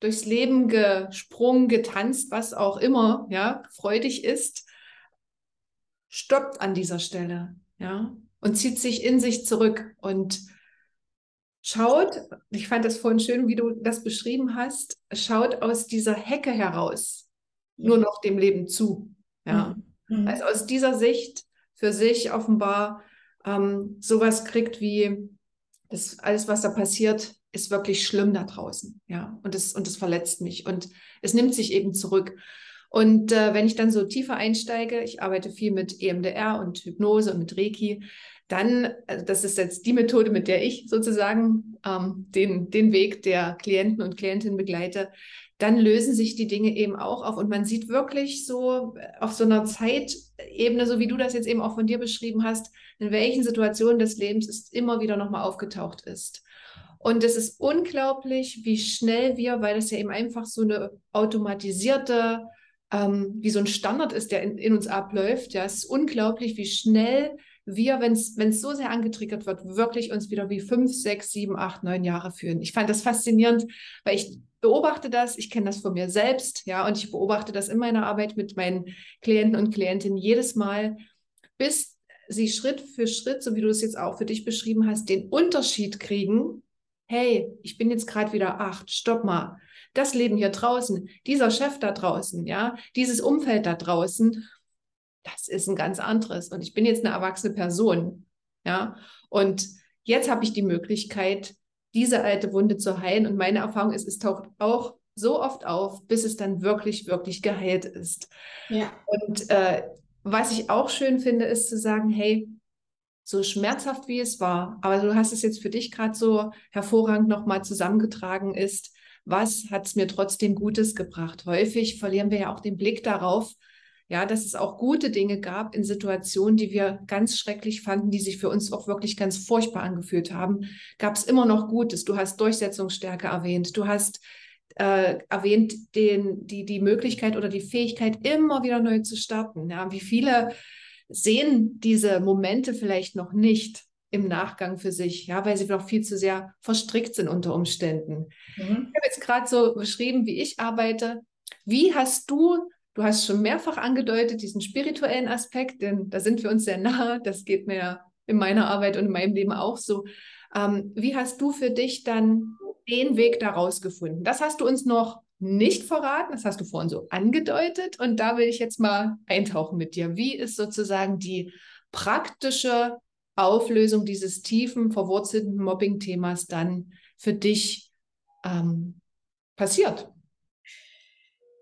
durchs Leben gesprungen, getanzt, was auch immer, ja, freudig ist, stoppt an dieser Stelle, ja, und zieht sich in sich zurück und schaut, ich fand das vorhin schön, wie du das beschrieben hast, schaut aus dieser Hecke heraus nur noch dem Leben zu, ja. Mhm. Mhm. Also aus dieser Sicht für sich offenbar ähm, sowas kriegt wie, das alles, was da passiert, ist wirklich schlimm da draußen. Ja, und es, und das verletzt mich und es nimmt sich eben zurück. Und äh, wenn ich dann so tiefer einsteige, ich arbeite viel mit EMDR und Hypnose und mit Reiki, dann, also das ist jetzt die Methode, mit der ich sozusagen ähm, den, den Weg der Klienten und Klientinnen begleite, dann lösen sich die Dinge eben auch auf. Und man sieht wirklich so äh, auf so einer Zeitebene, so wie du das jetzt eben auch von dir beschrieben hast, in welchen Situationen des Lebens es immer wieder nochmal aufgetaucht ist. Und es ist unglaublich, wie schnell wir, weil das ja eben einfach so eine automatisierte, ähm, wie so ein Standard ist, der in, in uns abläuft. Ja, es ist unglaublich, wie schnell wir, wenn es so sehr angetriggert wird, wirklich uns wieder wie fünf, sechs, sieben, acht, neun Jahre fühlen. Ich fand das faszinierend, weil ich beobachte das, ich kenne das von mir selbst, ja, und ich beobachte das in meiner Arbeit mit meinen Klienten und Klientinnen jedes Mal, bis sie Schritt für Schritt, so wie du es jetzt auch für dich beschrieben hast, den Unterschied kriegen. Hey, ich bin jetzt gerade wieder acht, stopp mal. Das Leben hier draußen, dieser Chef da draußen, ja, dieses Umfeld da draußen, das ist ein ganz anderes. Und ich bin jetzt eine erwachsene Person, ja. Und jetzt habe ich die Möglichkeit, diese alte Wunde zu heilen. Und meine Erfahrung ist, es taucht auch so oft auf, bis es dann wirklich, wirklich geheilt ist. Ja. Und äh, was ich auch schön finde, ist zu sagen, hey, so schmerzhaft wie es war, aber du hast es jetzt für dich gerade so hervorragend nochmal zusammengetragen ist, was hat es mir trotzdem Gutes gebracht? Häufig verlieren wir ja auch den Blick darauf, ja, dass es auch gute Dinge gab in Situationen, die wir ganz schrecklich fanden, die sich für uns auch wirklich ganz furchtbar angefühlt haben, gab es immer noch Gutes. Du hast Durchsetzungsstärke erwähnt, du hast äh, erwähnt den, die, die Möglichkeit oder die Fähigkeit, immer wieder neu zu starten. Ja, wie viele sehen diese Momente vielleicht noch nicht im Nachgang für sich, ja, weil sie noch viel zu sehr verstrickt sind unter Umständen. Mhm. Ich habe jetzt gerade so beschrieben, wie ich arbeite. Wie hast du Du hast schon mehrfach angedeutet, diesen spirituellen Aspekt, denn da sind wir uns sehr nahe. Das geht mir in meiner Arbeit und in meinem Leben auch so. Ähm, wie hast du für dich dann den Weg daraus gefunden? Das hast du uns noch nicht verraten, das hast du vorhin so angedeutet. Und da will ich jetzt mal eintauchen mit dir. Wie ist sozusagen die praktische Auflösung dieses tiefen, verwurzelten Mobbing-Themas dann für dich ähm, passiert?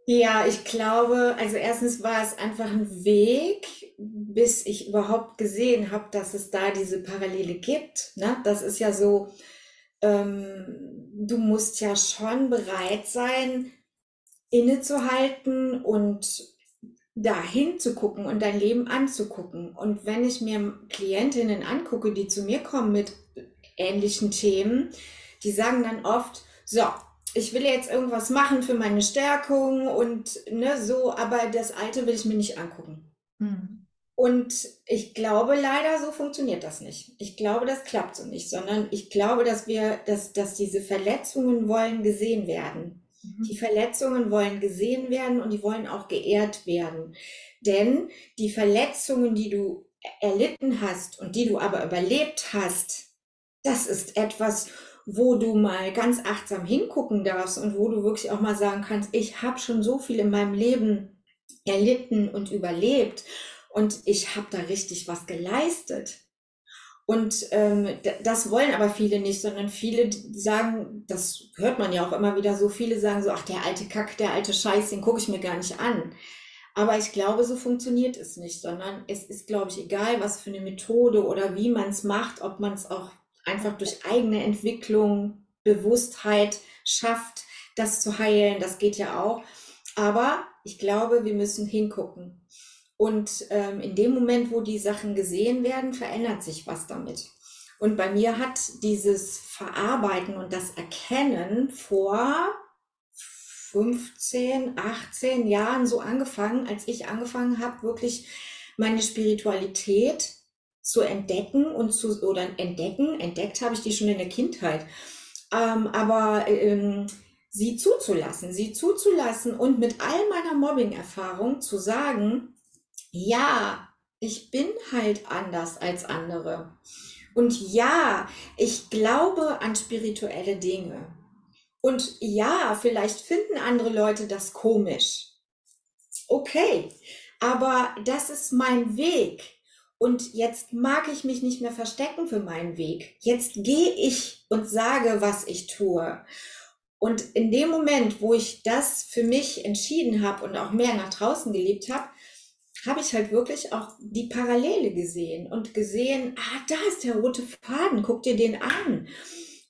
Ja, ich glaube, also erstens war es einfach ein Weg, bis ich überhaupt gesehen habe, dass es da diese Parallele gibt. Ne? Das ist ja so, ähm, du musst ja schon bereit sein, innezuhalten und dahin zu gucken und dein Leben anzugucken. Und wenn ich mir Klientinnen angucke, die zu mir kommen mit ähnlichen Themen, die sagen dann oft, so, ich will jetzt irgendwas machen für meine Stärkung und ne, so, aber das Alte will ich mir nicht angucken. Mhm. Und ich glaube leider, so funktioniert das nicht. Ich glaube, das klappt so nicht, sondern ich glaube, dass wir, dass, dass diese Verletzungen wollen gesehen werden. Mhm. Die Verletzungen wollen gesehen werden und die wollen auch geehrt werden. Denn die Verletzungen, die du erlitten hast und die du aber überlebt hast, das ist etwas, wo du mal ganz achtsam hingucken darfst und wo du wirklich auch mal sagen kannst, ich habe schon so viel in meinem Leben erlitten und überlebt und ich habe da richtig was geleistet. Und ähm, das wollen aber viele nicht, sondern viele sagen, das hört man ja auch immer wieder so, viele sagen so, ach der alte Kack, der alte Scheiß, den gucke ich mir gar nicht an. Aber ich glaube, so funktioniert es nicht, sondern es ist, glaube ich, egal, was für eine Methode oder wie man es macht, ob man es auch einfach durch eigene Entwicklung, Bewusstheit schafft, das zu heilen. Das geht ja auch. Aber ich glaube, wir müssen hingucken. Und ähm, in dem Moment, wo die Sachen gesehen werden, verändert sich was damit. Und bei mir hat dieses Verarbeiten und das Erkennen vor 15, 18 Jahren so angefangen, als ich angefangen habe, wirklich meine Spiritualität zu entdecken und zu, oder entdecken, entdeckt habe ich die schon in der Kindheit, ähm, aber ähm, sie zuzulassen, sie zuzulassen und mit all meiner Mobbing-Erfahrung zu sagen, ja, ich bin halt anders als andere. Und ja, ich glaube an spirituelle Dinge. Und ja, vielleicht finden andere Leute das komisch. Okay, aber das ist mein Weg. Und jetzt mag ich mich nicht mehr verstecken für meinen Weg. Jetzt gehe ich und sage, was ich tue. Und in dem Moment, wo ich das für mich entschieden habe und auch mehr nach draußen gelebt habe, habe ich halt wirklich auch die Parallele gesehen und gesehen, ah, da ist der rote Faden, guck dir den an.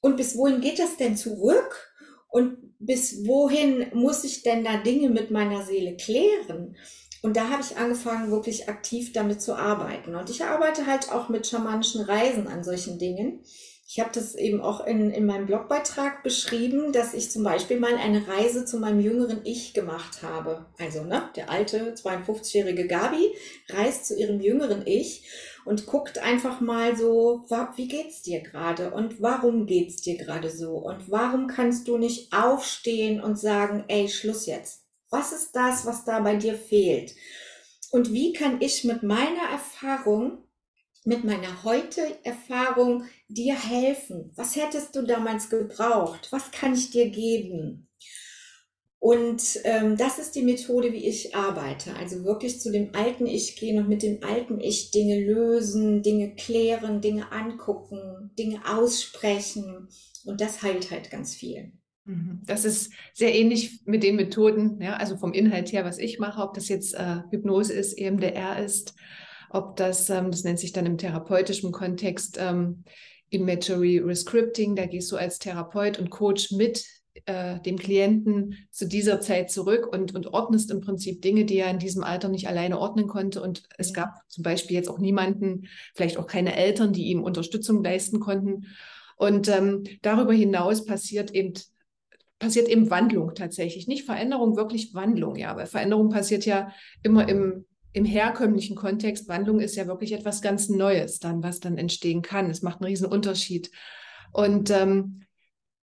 Und bis wohin geht das denn zurück? Und bis wohin muss ich denn da Dinge mit meiner Seele klären? Und da habe ich angefangen, wirklich aktiv damit zu arbeiten. Und ich arbeite halt auch mit schamanischen Reisen an solchen Dingen. Ich habe das eben auch in, in meinem Blogbeitrag beschrieben, dass ich zum Beispiel mal eine Reise zu meinem jüngeren Ich gemacht habe. Also, ne, der alte 52-jährige Gabi reist zu ihrem jüngeren Ich und guckt einfach mal so, wie geht's dir gerade und warum geht's dir gerade so und warum kannst du nicht aufstehen und sagen, ey, Schluss jetzt. Was ist das, was da bei dir fehlt? Und wie kann ich mit meiner Erfahrung mit meiner heute Erfahrung dir helfen? Was hättest du damals gebraucht? Was kann ich dir geben? Und ähm, das ist die Methode, wie ich arbeite. Also wirklich zu dem alten Ich gehen und mit dem alten Ich Dinge lösen, Dinge klären, Dinge angucken, Dinge aussprechen. Und das heilt halt ganz viel. Mhm. Das ist sehr ähnlich mit den Methoden, ja, also vom Inhalt her, was ich mache, ob das jetzt äh, Hypnose ist, EMDR ist ob das, ähm, das nennt sich dann im therapeutischen Kontext ähm, Imagery Rescripting, da gehst du als Therapeut und Coach mit äh, dem Klienten zu dieser Zeit zurück und, und ordnest im Prinzip Dinge, die er in diesem Alter nicht alleine ordnen konnte. Und es gab zum Beispiel jetzt auch niemanden, vielleicht auch keine Eltern, die ihm Unterstützung leisten konnten. Und ähm, darüber hinaus passiert eben passiert eben Wandlung tatsächlich, nicht Veränderung, wirklich Wandlung, ja, weil Veränderung passiert ja immer im im herkömmlichen Kontext, Wandlung ist ja wirklich etwas ganz Neues dann, was dann entstehen kann. Es macht einen riesen Unterschied. Und ähm,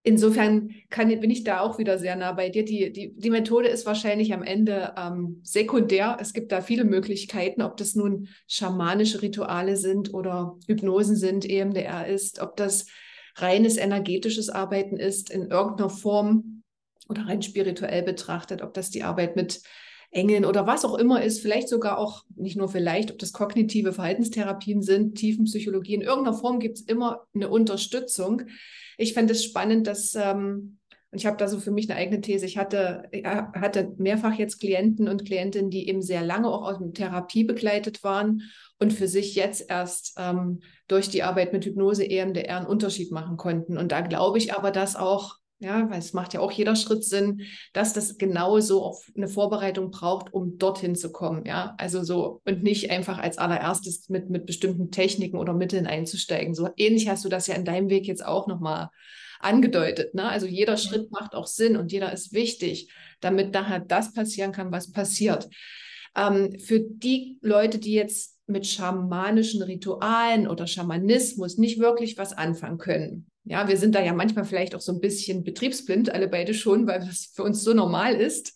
insofern kann, bin ich da auch wieder sehr nah bei dir. Die, die, die Methode ist wahrscheinlich am Ende ähm, sekundär. Es gibt da viele Möglichkeiten, ob das nun schamanische Rituale sind oder Hypnosen sind, EMDR ist, ob das reines energetisches Arbeiten ist in irgendeiner Form oder rein spirituell betrachtet, ob das die Arbeit mit Engeln oder was auch immer ist, vielleicht sogar auch, nicht nur vielleicht, ob das kognitive Verhaltenstherapien sind, Tiefenpsychologie, in irgendeiner Form gibt es immer eine Unterstützung. Ich fände es spannend, dass ähm, Und ich habe da so für mich eine eigene These. Ich hatte, hatte mehrfach jetzt Klienten und Klientinnen, die eben sehr lange auch aus der Therapie begleitet waren und für sich jetzt erst ähm, durch die Arbeit mit Hypnose, EMDR einen Unterschied machen konnten. Und da glaube ich aber, dass auch ja, weil es macht ja auch jeder Schritt Sinn, dass das genauso auf eine Vorbereitung braucht, um dorthin zu kommen. Ja, also so und nicht einfach als allererstes mit, mit bestimmten Techniken oder Mitteln einzusteigen. So ähnlich hast du das ja in deinem Weg jetzt auch nochmal angedeutet. Ne? Also jeder Schritt macht auch Sinn und jeder ist wichtig, damit nachher das passieren kann, was passiert. Ähm, für die Leute, die jetzt mit schamanischen Ritualen oder Schamanismus nicht wirklich was anfangen können, ja, wir sind da ja manchmal vielleicht auch so ein bisschen betriebsblind, alle beide schon, weil das für uns so normal ist.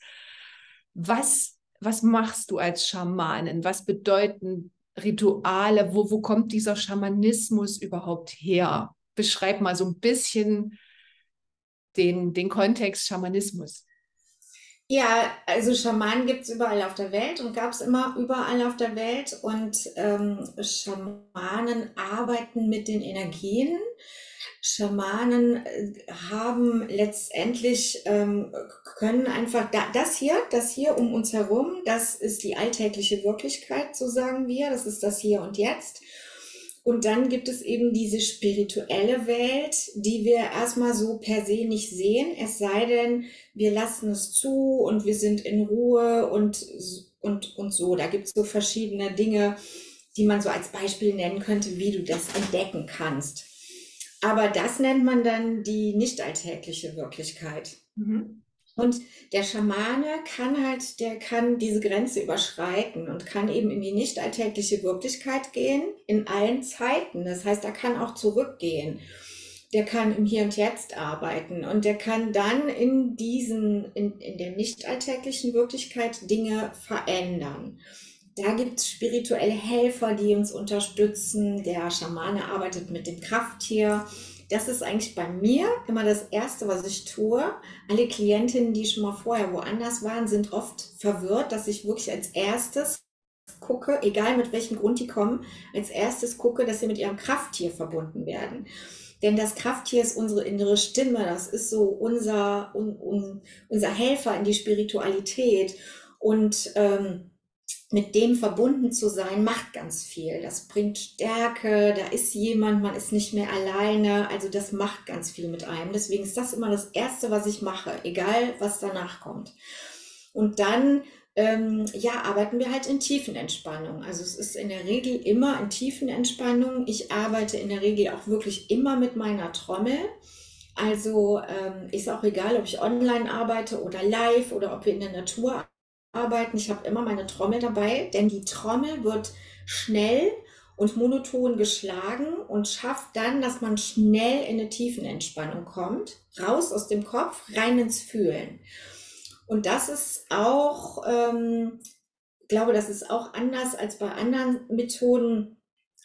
Was, was machst du als Schamanin? Was bedeuten Rituale? Wo, wo kommt dieser Schamanismus überhaupt her? Beschreib mal so ein bisschen den, den Kontext Schamanismus. Ja, also Schamanen gibt es überall auf der Welt und gab es immer überall auf der Welt. Und ähm, Schamanen arbeiten mit den Energien. Schamanen äh, haben letztendlich, ähm, können einfach, da, das hier, das hier um uns herum, das ist die alltägliche Wirklichkeit, so sagen wir, das ist das Hier und Jetzt. Und dann gibt es eben diese spirituelle Welt, die wir erstmal so per se nicht sehen, es sei denn, wir lassen es zu und wir sind in Ruhe und, und, und so. Da gibt es so verschiedene Dinge, die man so als Beispiel nennen könnte, wie du das entdecken kannst. Aber das nennt man dann die nicht alltägliche Wirklichkeit. Mhm. Und der Schamane kann halt, der kann diese Grenze überschreiten und kann eben in die nicht alltägliche Wirklichkeit gehen, in allen Zeiten. Das heißt, er kann auch zurückgehen. Der kann im Hier und Jetzt arbeiten und der kann dann in diesen, in, in der nicht alltäglichen Wirklichkeit Dinge verändern. Da gibt es spirituelle Helfer, die uns unterstützen. Der Schamane arbeitet mit dem Krafttier. Das ist eigentlich bei mir immer das Erste, was ich tue. Alle Klientinnen, die schon mal vorher woanders waren, sind oft verwirrt, dass ich wirklich als erstes gucke, egal mit welchem Grund die kommen, als erstes gucke, dass sie mit ihrem Krafttier verbunden werden. Denn das Krafttier ist unsere innere Stimme, das ist so unser, un, un, unser Helfer in die Spiritualität. Und ähm, mit dem verbunden zu sein, macht ganz viel. Das bringt Stärke, da ist jemand, man ist nicht mehr alleine. Also das macht ganz viel mit einem. Deswegen ist das immer das Erste, was ich mache, egal was danach kommt. Und dann, ähm, ja, arbeiten wir halt in Tiefenentspannung. Also es ist in der Regel immer in Tiefenentspannung. Ich arbeite in der Regel auch wirklich immer mit meiner Trommel. Also ähm, ist auch egal, ob ich online arbeite oder live oder ob wir in der Natur arbeiten. Ich habe immer meine Trommel dabei, denn die Trommel wird schnell und monoton geschlagen und schafft dann, dass man schnell in eine Tiefenentspannung kommt, raus aus dem Kopf, rein ins Fühlen. Und das ist auch, ähm, glaube, das ist auch anders als bei anderen Methoden.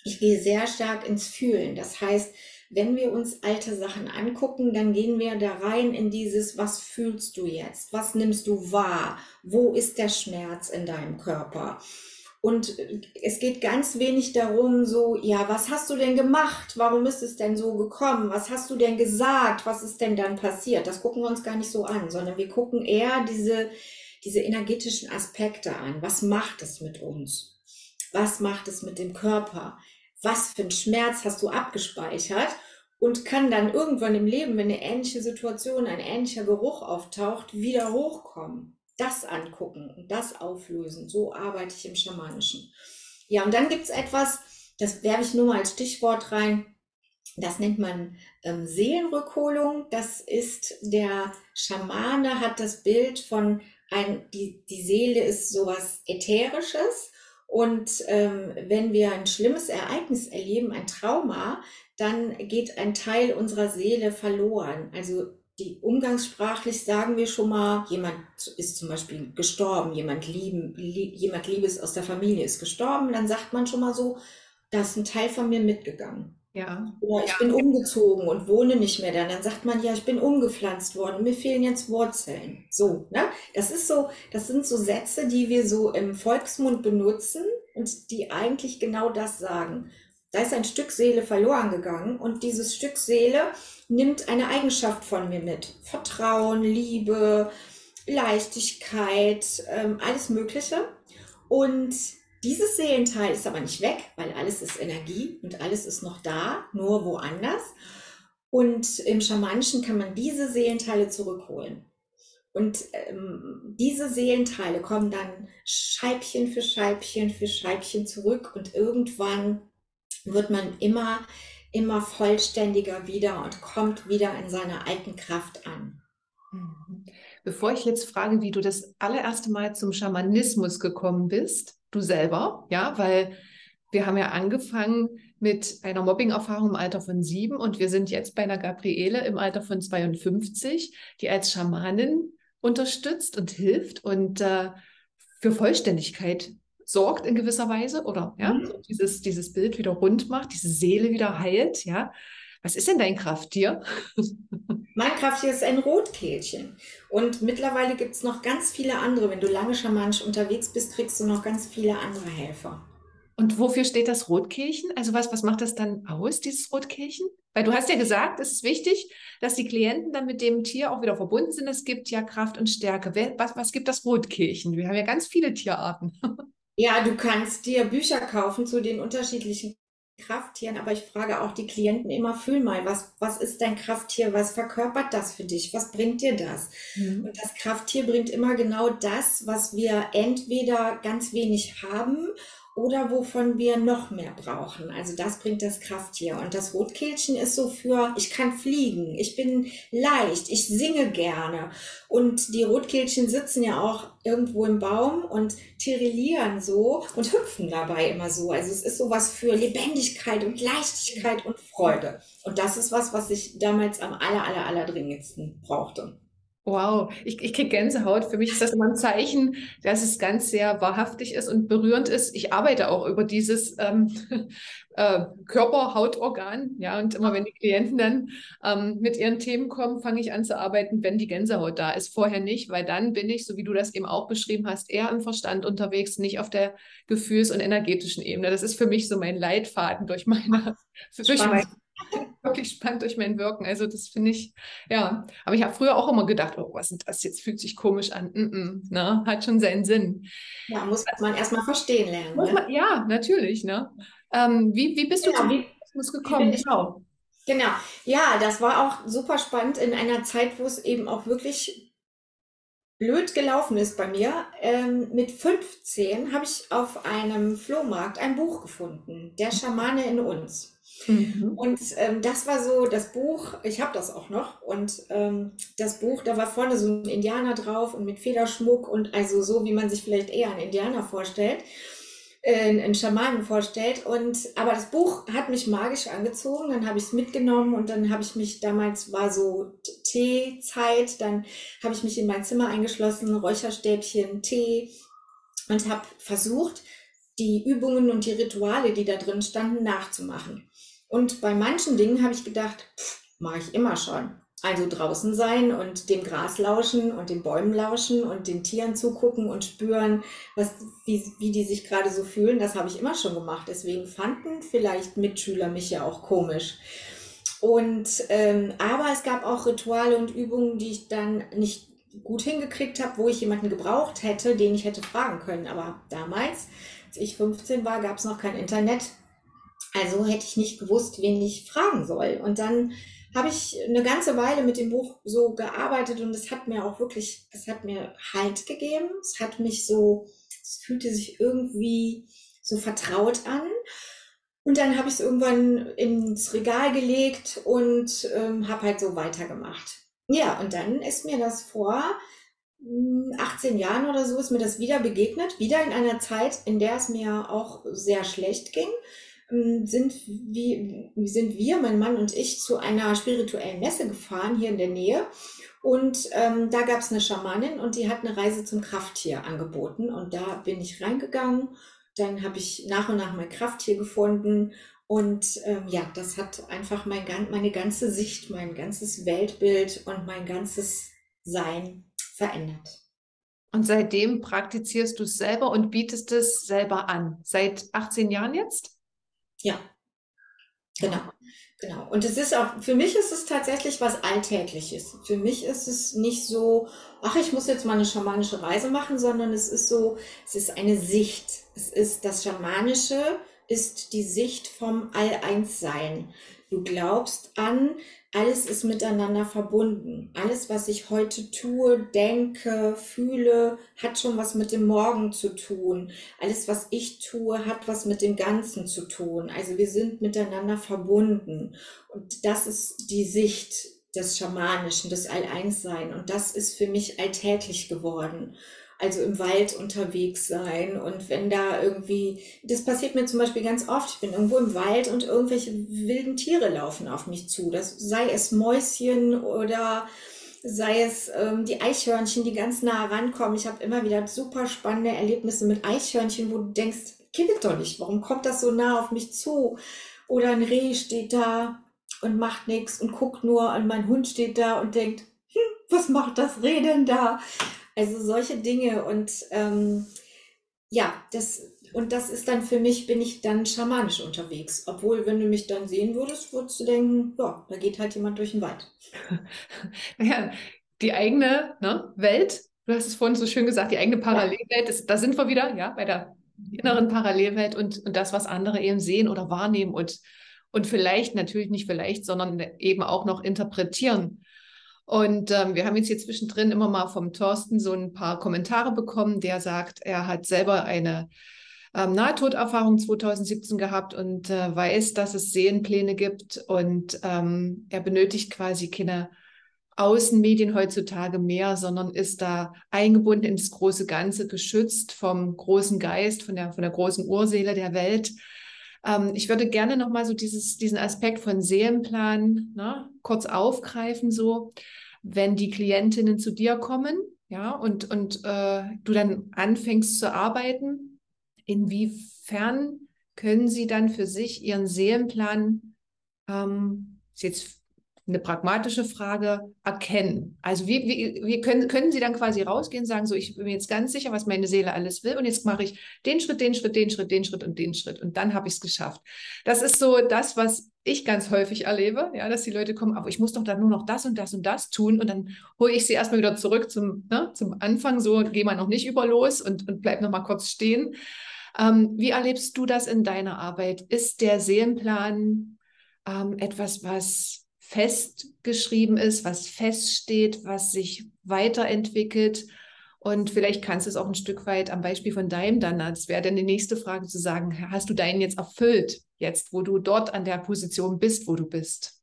Ich gehe sehr stark ins Fühlen. Das heißt, wenn wir uns alte Sachen angucken, dann gehen wir da rein in dieses, was fühlst du jetzt? Was nimmst du wahr? Wo ist der Schmerz in deinem Körper? Und es geht ganz wenig darum, so, ja, was hast du denn gemacht? Warum ist es denn so gekommen? Was hast du denn gesagt? Was ist denn dann passiert? Das gucken wir uns gar nicht so an, sondern wir gucken eher diese, diese energetischen Aspekte an. Was macht es mit uns? Was macht es mit dem Körper? Was für einen Schmerz hast du abgespeichert und kann dann irgendwann im Leben, wenn eine ähnliche Situation, ein ähnlicher Geruch auftaucht, wieder hochkommen. Das angucken und das auflösen. So arbeite ich im Schamanischen. Ja, und dann gibt es etwas, das werfe ich nur mal als Stichwort rein. Das nennt man ähm, Seelenrückholung. Das ist der Schamane hat das Bild von ein, die, die Seele ist sowas Ätherisches und ähm, wenn wir ein schlimmes Ereignis erleben, ein Trauma, dann geht ein Teil unserer Seele verloren. Also die umgangssprachlich sagen wir schon mal, jemand ist zum Beispiel gestorben, jemand, lieben, lieb, jemand Liebes aus der Familie ist gestorben, dann sagt man schon mal so, da ist ein Teil von mir mitgegangen. Ja. Oder ich ja. bin umgezogen und wohne nicht mehr da. Dann sagt man, ja, ich bin umgepflanzt worden, mir fehlen jetzt Wurzeln. So, ne? Das ist so, das sind so Sätze, die wir so im Volksmund benutzen und die eigentlich genau das sagen. Da ist ein Stück Seele verloren gegangen und dieses Stück Seele nimmt eine Eigenschaft von mir mit. Vertrauen, Liebe, Leichtigkeit, ähm, alles Mögliche. Und dieses Seelenteil ist aber nicht weg, weil alles ist Energie und alles ist noch da, nur woanders. Und im Schamanischen kann man diese Seelenteile zurückholen. Und ähm, diese Seelenteile kommen dann Scheibchen für Scheibchen für Scheibchen zurück und irgendwann wird man immer, immer vollständiger wieder und kommt wieder in seiner alten Kraft an. Mhm. Bevor ich jetzt frage, wie du das allererste Mal zum Schamanismus gekommen bist, du selber, ja, weil wir haben ja angefangen mit einer Mobbing-Erfahrung im Alter von sieben und wir sind jetzt bei einer Gabriele im Alter von 52, die als Schamanin unterstützt und hilft und äh, für Vollständigkeit sorgt in gewisser Weise oder ja, mhm. dieses, dieses Bild wieder rund macht, diese Seele wieder heilt, ja. Was ist denn dein Krafttier? Mein Krafttier ist ein Rotkehlchen. Und mittlerweile gibt es noch ganz viele andere. Wenn du lange schamanisch unterwegs bist, kriegst du noch ganz viele andere Helfer. Und wofür steht das Rotkehlchen? Also was, was macht das dann aus, dieses Rotkehlchen? Weil du hast ja gesagt, es ist wichtig, dass die Klienten dann mit dem Tier auch wieder verbunden sind. Es gibt ja Kraft und Stärke. Was, was gibt das Rotkehlchen? Wir haben ja ganz viele Tierarten. Ja, du kannst dir Bücher kaufen zu den unterschiedlichen Krafttieren, aber ich frage auch die Klienten immer, fühl mal, was, was ist dein Krafttier, was verkörpert das für dich, was bringt dir das? Mhm. Und das Krafttier bringt immer genau das, was wir entweder ganz wenig haben oder wovon wir noch mehr brauchen. Also das bringt das Krafttier. Und das Rotkehlchen ist so für, ich kann fliegen, ich bin leicht, ich singe gerne. Und die Rotkehlchen sitzen ja auch irgendwo im Baum und tirillieren so und hüpfen dabei immer so. Also es ist sowas für Lebendigkeit und Leichtigkeit und Freude. Und das ist was, was ich damals am aller, aller, aller dringendsten brauchte. Wow, ich, ich kriege Gänsehaut. Für mich ist das immer ein Zeichen, dass es ganz sehr wahrhaftig ist und berührend ist. Ich arbeite auch über dieses ähm, äh, Körper-Hautorgan. Ja, und immer wenn die Klienten dann ähm, mit ihren Themen kommen, fange ich an zu arbeiten, wenn die Gänsehaut da ist. Vorher nicht, weil dann bin ich, so wie du das eben auch beschrieben hast, eher im Verstand unterwegs, nicht auf der Gefühls- und energetischen Ebene. Das ist für mich so mein Leitfaden durch meine, durch mein wirklich spannend durch mein Wirken. Also das finde ich, ja. Aber ich habe früher auch immer gedacht, oh, was ist das jetzt? Fühlt sich komisch an. Mm -mm, ne? Hat schon seinen Sinn. Ja, muss man erstmal verstehen lernen. Ne? Man, ja, natürlich. Ne? Ähm, wie, wie bist du genau, zum Tourismus gekommen? Genau. Genau. Ja, das war auch super spannend in einer Zeit, wo es eben auch wirklich blöd gelaufen ist bei mir. Ähm, mit 15 habe ich auf einem Flohmarkt ein Buch gefunden, Der Schamane in uns. Mhm. Und ähm, das war so das Buch, ich habe das auch noch. Und ähm, das Buch, da war vorne so ein Indianer drauf und mit Federschmuck und also so, wie man sich vielleicht eher einen Indianer vorstellt, äh, einen Schamanen vorstellt. Und aber das Buch hat mich magisch angezogen. Dann habe ich es mitgenommen und dann habe ich mich damals war so Teezeit. Dann habe ich mich in mein Zimmer eingeschlossen, Räucherstäbchen, Tee und habe versucht, die Übungen und die Rituale, die da drin standen, nachzumachen. Und bei manchen Dingen habe ich gedacht, mache ich immer schon. Also draußen sein und dem Gras lauschen und den Bäumen lauschen und den Tieren zugucken und spüren, was, wie, wie die sich gerade so fühlen, das habe ich immer schon gemacht. Deswegen fanden vielleicht Mitschüler mich ja auch komisch. Und ähm, aber es gab auch Rituale und Übungen, die ich dann nicht gut hingekriegt habe, wo ich jemanden gebraucht hätte, den ich hätte fragen können. Aber damals, als ich 15 war, gab es noch kein Internet also hätte ich nicht gewusst, wen ich fragen soll. Und dann habe ich eine ganze Weile mit dem Buch so gearbeitet und es hat mir auch wirklich, es hat mir Halt gegeben. Es hat mich so, es fühlte sich irgendwie so vertraut an. Und dann habe ich es irgendwann ins Regal gelegt und ähm, habe halt so weitergemacht. Ja, und dann ist mir das vor 18 hm, Jahren oder so, ist mir das wieder begegnet, wieder in einer Zeit, in der es mir auch sehr schlecht ging. Ähm, sind, wie, sind wir, mein Mann und ich, zu einer spirituellen Messe gefahren hier in der Nähe. Und ähm, da gab es eine Schamanin und die hat eine Reise zum Krafttier angeboten. Und da bin ich reingegangen. Dann habe ich nach und nach mein Krafttier gefunden. Und ähm, ja, das hat einfach mein, meine ganze Sicht, mein ganzes Weltbild und mein ganzes Sein verändert. Und seitdem praktizierst du es selber und bietest es selber an. Seit 18 Jahren jetzt? Ja. Genau. Genau. Und es ist auch, für mich ist es tatsächlich was Alltägliches. Für mich ist es nicht so, ach, ich muss jetzt mal eine schamanische Reise machen, sondern es ist so, es ist eine Sicht. Es ist das Schamanische, ist die Sicht vom All-Eins-Sein. Du glaubst an, alles ist miteinander verbunden. Alles, was ich heute tue, denke, fühle, hat schon was mit dem Morgen zu tun. Alles, was ich tue, hat was mit dem Ganzen zu tun. Also wir sind miteinander verbunden. Und das ist die Sicht des Schamanischen, des All-Eins-Sein. Und das ist für mich alltäglich geworden also im Wald unterwegs sein. Und wenn da irgendwie, das passiert mir zum Beispiel ganz oft, ich bin irgendwo im Wald und irgendwelche wilden Tiere laufen auf mich zu. Das sei es Mäuschen oder sei es ähm, die Eichhörnchen, die ganz nah rankommen. Ich habe immer wieder super spannende Erlebnisse mit Eichhörnchen, wo du denkst, kippelt doch nicht, warum kommt das so nah auf mich zu? Oder ein Reh steht da und macht nichts und guckt nur und mein Hund steht da und denkt, hm, was macht das Reh denn da? Also solche Dinge und ähm, ja, das und das ist dann für mich, bin ich dann schamanisch unterwegs. Obwohl, wenn du mich dann sehen würdest, würdest du denken, ja, da geht halt jemand durch den Wald. Ja, die eigene ne, Welt, du hast es vorhin so schön gesagt, die eigene Parallelwelt, das, da sind wir wieder, ja, bei der inneren Parallelwelt und, und das, was andere eben sehen oder wahrnehmen und, und vielleicht, natürlich nicht vielleicht, sondern eben auch noch interpretieren. Und ähm, wir haben jetzt hier zwischendrin immer mal vom Thorsten so ein paar Kommentare bekommen, der sagt, er hat selber eine ähm, Nahtoderfahrung 2017 gehabt und äh, weiß, dass es Seelenpläne gibt und ähm, er benötigt quasi keine Außenmedien heutzutage mehr, sondern ist da eingebunden ins große Ganze, geschützt vom großen Geist, von der, von der großen Urseele der Welt. Ähm, ich würde gerne nochmal so dieses, diesen Aspekt von Seelenplan ne, kurz aufgreifen, so. Wenn die Klientinnen zu dir kommen, ja, und, und äh, du dann anfängst zu arbeiten, inwiefern können sie dann für sich ihren Seelenplan, ähm, ist jetzt eine pragmatische Frage, erkennen? Also wie, wie, wie können, können Sie dann quasi rausgehen und sagen, so ich bin mir jetzt ganz sicher, was meine Seele alles will und jetzt mache ich den Schritt, den Schritt, den Schritt, den Schritt und den Schritt und dann habe ich es geschafft. Das ist so das, was ich ganz häufig erlebe, ja, dass die Leute kommen, aber ich muss doch dann nur noch das und das und das tun und dann hole ich sie erstmal wieder zurück zum, ne, zum Anfang, so gehe mal noch nicht über los und, und bleib noch mal kurz stehen. Ähm, wie erlebst du das in deiner Arbeit? Ist der Seelenplan ähm, etwas, was festgeschrieben ist, was feststeht, was sich weiterentwickelt. Und vielleicht kannst du es auch ein Stück weit am Beispiel von deinem dann, das wäre dann die nächste Frage zu sagen, hast du deinen jetzt erfüllt, jetzt wo du dort an der Position bist, wo du bist?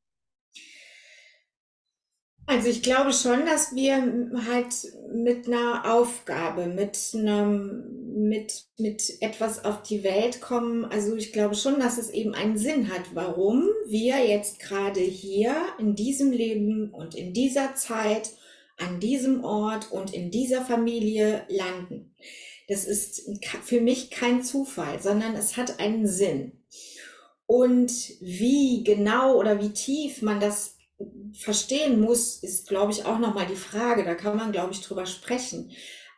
Also ich glaube schon, dass wir halt mit einer Aufgabe, mit einem, mit, mit etwas auf die Welt kommen. Also ich glaube schon, dass es eben einen Sinn hat, warum wir jetzt gerade hier in diesem Leben und in dieser Zeit, an diesem Ort und in dieser Familie landen. Das ist für mich kein Zufall, sondern es hat einen Sinn. Und wie genau oder wie tief man das verstehen muss, ist, glaube ich, auch nochmal die Frage. Da kann man, glaube ich, drüber sprechen.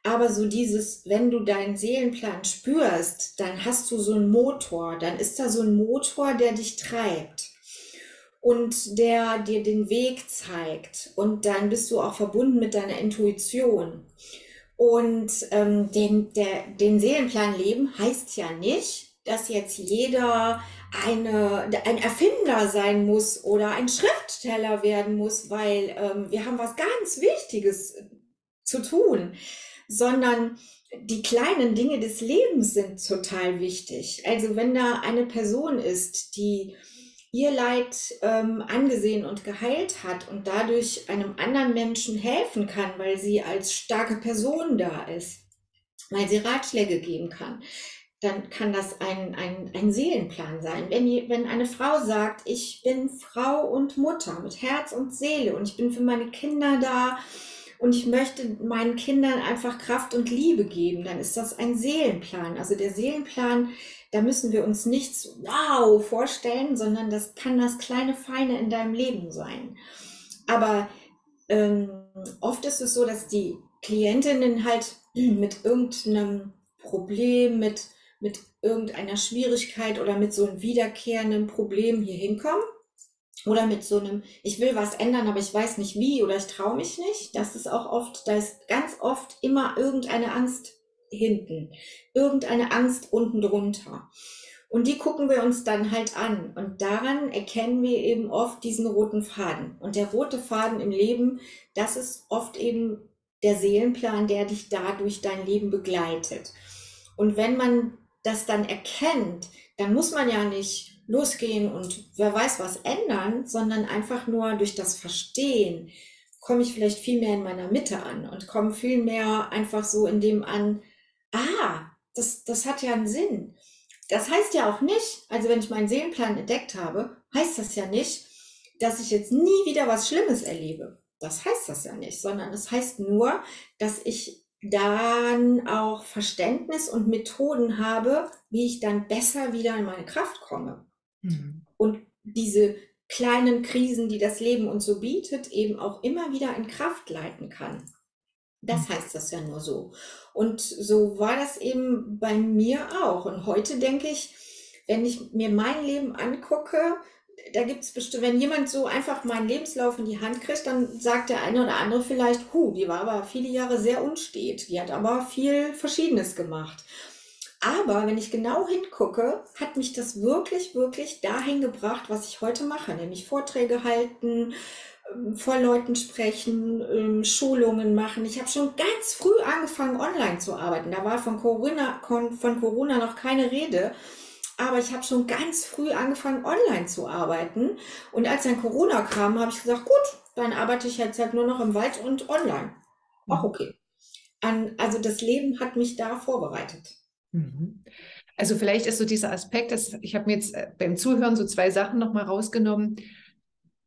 Aber so dieses, wenn du deinen Seelenplan spürst, dann hast du so einen Motor, dann ist da so ein Motor, der dich treibt und der dir den Weg zeigt. Und dann bist du auch verbunden mit deiner Intuition. Und ähm, den, der, den Seelenplan leben heißt ja nicht, dass jetzt jeder eine, ein Erfinder sein muss oder ein Schriftsteller werden muss, weil ähm, wir haben was ganz Wichtiges zu tun, sondern die kleinen Dinge des Lebens sind total wichtig. Also wenn da eine Person ist, die ihr Leid ähm, angesehen und geheilt hat und dadurch einem anderen Menschen helfen kann, weil sie als starke Person da ist, weil sie Ratschläge geben kann, dann kann das ein, ein, ein Seelenplan sein. Wenn, wenn eine Frau sagt, ich bin Frau und Mutter mit Herz und Seele und ich bin für meine Kinder da und ich möchte meinen Kindern einfach Kraft und Liebe geben, dann ist das ein Seelenplan. Also der Seelenplan, da müssen wir uns nichts wow vorstellen, sondern das kann das kleine Feine in deinem Leben sein. Aber ähm, oft ist es so, dass die Klientinnen halt mit irgendeinem Problem, mit mit irgendeiner Schwierigkeit oder mit so einem wiederkehrenden Problem hier hinkommen. Oder mit so einem, ich will was ändern, aber ich weiß nicht wie oder ich traue mich nicht. Das ist auch oft, da ist ganz oft immer irgendeine Angst hinten, irgendeine Angst unten drunter. Und die gucken wir uns dann halt an. Und daran erkennen wir eben oft diesen roten Faden. Und der rote Faden im Leben, das ist oft eben der Seelenplan, der dich da durch dein Leben begleitet. Und wenn man das dann erkennt, dann muss man ja nicht losgehen und wer weiß was ändern, sondern einfach nur durch das Verstehen komme ich vielleicht viel mehr in meiner Mitte an und komme viel mehr einfach so in dem an, ah, das, das hat ja einen Sinn. Das heißt ja auch nicht, also wenn ich meinen Seelenplan entdeckt habe, heißt das ja nicht, dass ich jetzt nie wieder was Schlimmes erlebe. Das heißt das ja nicht, sondern es das heißt nur, dass ich dann auch Verständnis und Methoden habe, wie ich dann besser wieder in meine Kraft komme. Mhm. Und diese kleinen Krisen, die das Leben uns so bietet, eben auch immer wieder in Kraft leiten kann. Das mhm. heißt das ja nur so. Und so war das eben bei mir auch. Und heute denke ich, wenn ich mir mein Leben angucke, da gibt es bestimmt, wenn jemand so einfach meinen Lebenslauf in die Hand kriegt, dann sagt der eine oder andere vielleicht, hu, die war aber viele Jahre sehr unstet. Die hat aber viel Verschiedenes gemacht. Aber wenn ich genau hingucke, hat mich das wirklich, wirklich dahin gebracht, was ich heute mache, nämlich Vorträge halten, ähm, vor Leuten sprechen, ähm, Schulungen machen. Ich habe schon ganz früh angefangen, online zu arbeiten. Da war von Corona, von Corona noch keine Rede. Aber ich habe schon ganz früh angefangen, online zu arbeiten. Und als dann Corona kam, habe ich gesagt, gut, dann arbeite ich jetzt halt nur noch im Wald und online. Auch mhm. okay. An, also das Leben hat mich da vorbereitet. Mhm. Also vielleicht ist so dieser Aspekt, dass ich habe mir jetzt äh, beim Zuhören so zwei Sachen nochmal rausgenommen.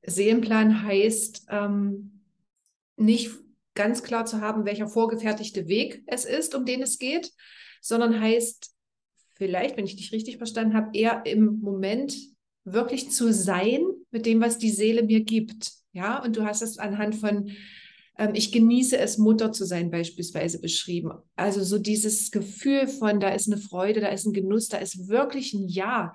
Seelenplan heißt ähm, nicht ganz klar zu haben, welcher vorgefertigte Weg es ist, um den es geht, sondern heißt vielleicht, wenn ich dich richtig verstanden habe, eher im Moment wirklich zu sein mit dem, was die Seele mir gibt. Ja, und du hast es anhand von ähm, ich genieße es, Mutter zu sein, beispielsweise beschrieben. Also so dieses Gefühl von, da ist eine Freude, da ist ein Genuss, da ist wirklich ein Ja.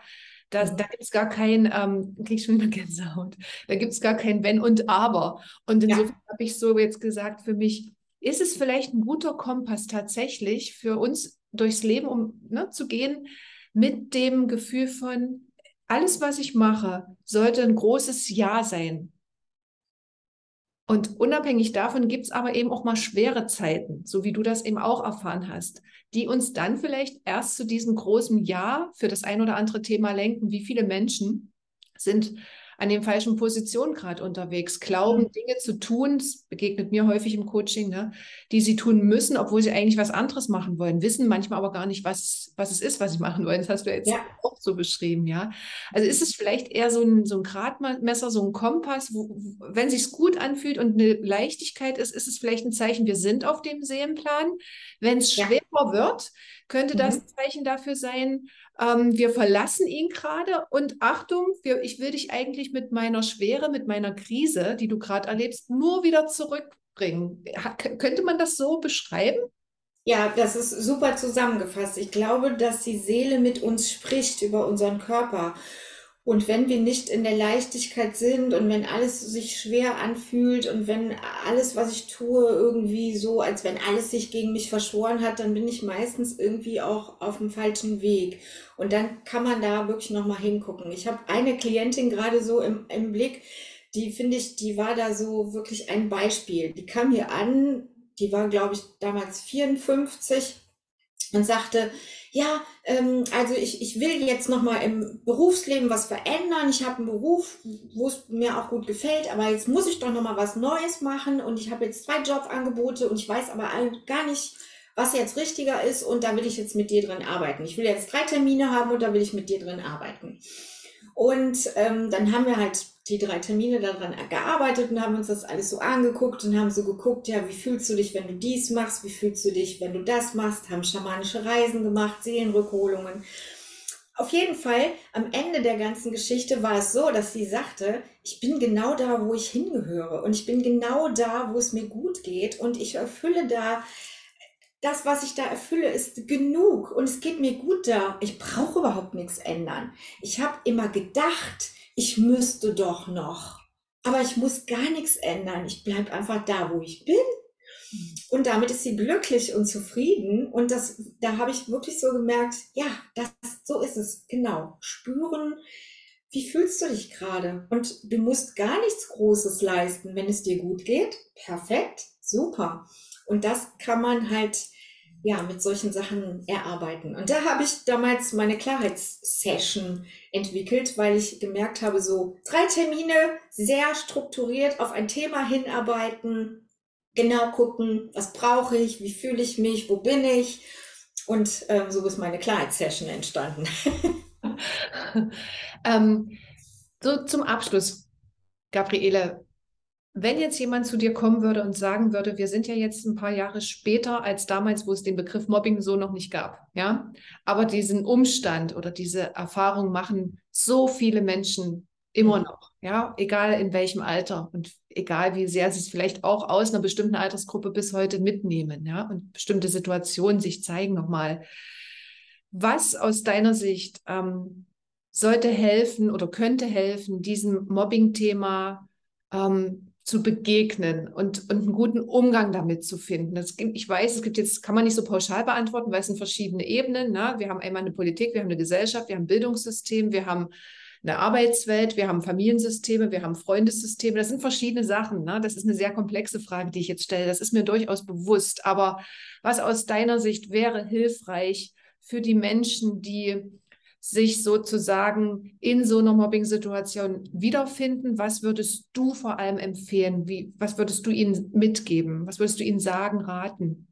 Da, da gibt es gar kein, ähm, krieg ich schon wieder Gänsehaut, da gibt es gar kein Wenn und Aber. Und insofern ja. habe ich so jetzt gesagt, für mich ist es vielleicht ein guter Kompass tatsächlich für uns durchs Leben, um ne, zu gehen mit dem Gefühl von, alles, was ich mache, sollte ein großes Ja sein. Und unabhängig davon gibt es aber eben auch mal schwere Zeiten, so wie du das eben auch erfahren hast, die uns dann vielleicht erst zu diesem großen Ja für das ein oder andere Thema lenken. Wie viele Menschen sind an den falschen Positionen gerade unterwegs, glauben, mhm. Dinge zu tun, das begegnet mir häufig im Coaching, ne, die sie tun müssen, obwohl sie eigentlich was anderes machen wollen, wissen manchmal aber gar nicht, was, was es ist, was sie machen wollen. Das hast du jetzt ja. auch so beschrieben, ja. Also ist es vielleicht eher so ein, so ein Gradmesser, so ein Kompass, wo, wenn es sich gut anfühlt und eine Leichtigkeit ist, ist es vielleicht ein Zeichen, wir sind auf dem Seelenplan. Wenn es ja. schwerer wird, könnte das mhm. ein Zeichen dafür sein, ähm, wir verlassen ihn gerade und Achtung, wir, ich will dich eigentlich mit meiner Schwere, mit meiner Krise, die du gerade erlebst, nur wieder zurückbringen. Hat, könnte man das so beschreiben? Ja, das ist super zusammengefasst. Ich glaube, dass die Seele mit uns spricht über unseren Körper. Und wenn wir nicht in der Leichtigkeit sind und wenn alles sich schwer anfühlt und wenn alles, was ich tue, irgendwie so, als wenn alles sich gegen mich verschworen hat, dann bin ich meistens irgendwie auch auf dem falschen Weg. Und dann kann man da wirklich nochmal hingucken. Ich habe eine Klientin gerade so im, im Blick, die finde ich, die war da so wirklich ein Beispiel. Die kam hier an, die war, glaube ich, damals 54 und sagte, ja, ähm, also ich, ich will jetzt nochmal im Berufsleben was verändern. Ich habe einen Beruf, wo es mir auch gut gefällt, aber jetzt muss ich doch nochmal was Neues machen und ich habe jetzt zwei Jobangebote und ich weiß aber gar nicht, was jetzt richtiger ist und da will ich jetzt mit dir drin arbeiten. Ich will jetzt drei Termine haben und da will ich mit dir drin arbeiten. Und ähm, dann haben wir halt die drei Termine daran gearbeitet und haben uns das alles so angeguckt und haben so geguckt, ja, wie fühlst du dich, wenn du dies machst, wie fühlst du dich, wenn du das machst, haben schamanische Reisen gemacht, Seelenrückholungen. Auf jeden Fall, am Ende der ganzen Geschichte war es so, dass sie sagte, ich bin genau da, wo ich hingehöre und ich bin genau da, wo es mir gut geht und ich erfülle da das, was ich da erfülle, ist genug und es geht mir gut da. Ich brauche überhaupt nichts ändern. Ich habe immer gedacht, ich müsste doch noch. Aber ich muss gar nichts ändern. Ich bleibe einfach da, wo ich bin. Und damit ist sie glücklich und zufrieden. Und das, da habe ich wirklich so gemerkt, ja, das, so ist es. Genau. Spüren, wie fühlst du dich gerade? Und du musst gar nichts Großes leisten, wenn es dir gut geht. Perfekt. Super. Und das kann man halt ja mit solchen Sachen erarbeiten. Und da habe ich damals meine Klarheitssession entwickelt, weil ich gemerkt habe, so drei Termine, sehr strukturiert auf ein Thema hinarbeiten, genau gucken, was brauche ich, wie fühle ich mich, wo bin ich. Und ähm, so ist meine Klarheitssession entstanden. ähm, so zum Abschluss, Gabriele, wenn jetzt jemand zu dir kommen würde und sagen würde, wir sind ja jetzt ein paar Jahre später als damals, wo es den Begriff Mobbing so noch nicht gab, ja, aber diesen Umstand oder diese Erfahrung machen so viele Menschen immer mhm. noch, ja, egal in welchem Alter und egal wie sehr sie es vielleicht auch aus einer bestimmten Altersgruppe bis heute mitnehmen, ja, und bestimmte Situationen sich zeigen nochmal. Was aus deiner Sicht ähm, sollte helfen oder könnte helfen, diesem Mobbing-Thema ähm, zu begegnen und, und einen guten Umgang damit zu finden. Das, ich weiß, es gibt jetzt, kann man nicht so pauschal beantworten, weil es sind verschiedene Ebenen. Ne? Wir haben einmal eine Politik, wir haben eine Gesellschaft, wir haben ein Bildungssystem, wir haben eine Arbeitswelt, wir haben Familiensysteme, wir haben Freundessysteme. Das sind verschiedene Sachen. Ne? Das ist eine sehr komplexe Frage, die ich jetzt stelle. Das ist mir durchaus bewusst. Aber was aus deiner Sicht wäre hilfreich für die Menschen, die sich sozusagen in so einer Mobbing-Situation wiederfinden? Was würdest du vor allem empfehlen? Wie, was würdest du ihnen mitgeben? Was würdest du ihnen sagen, raten?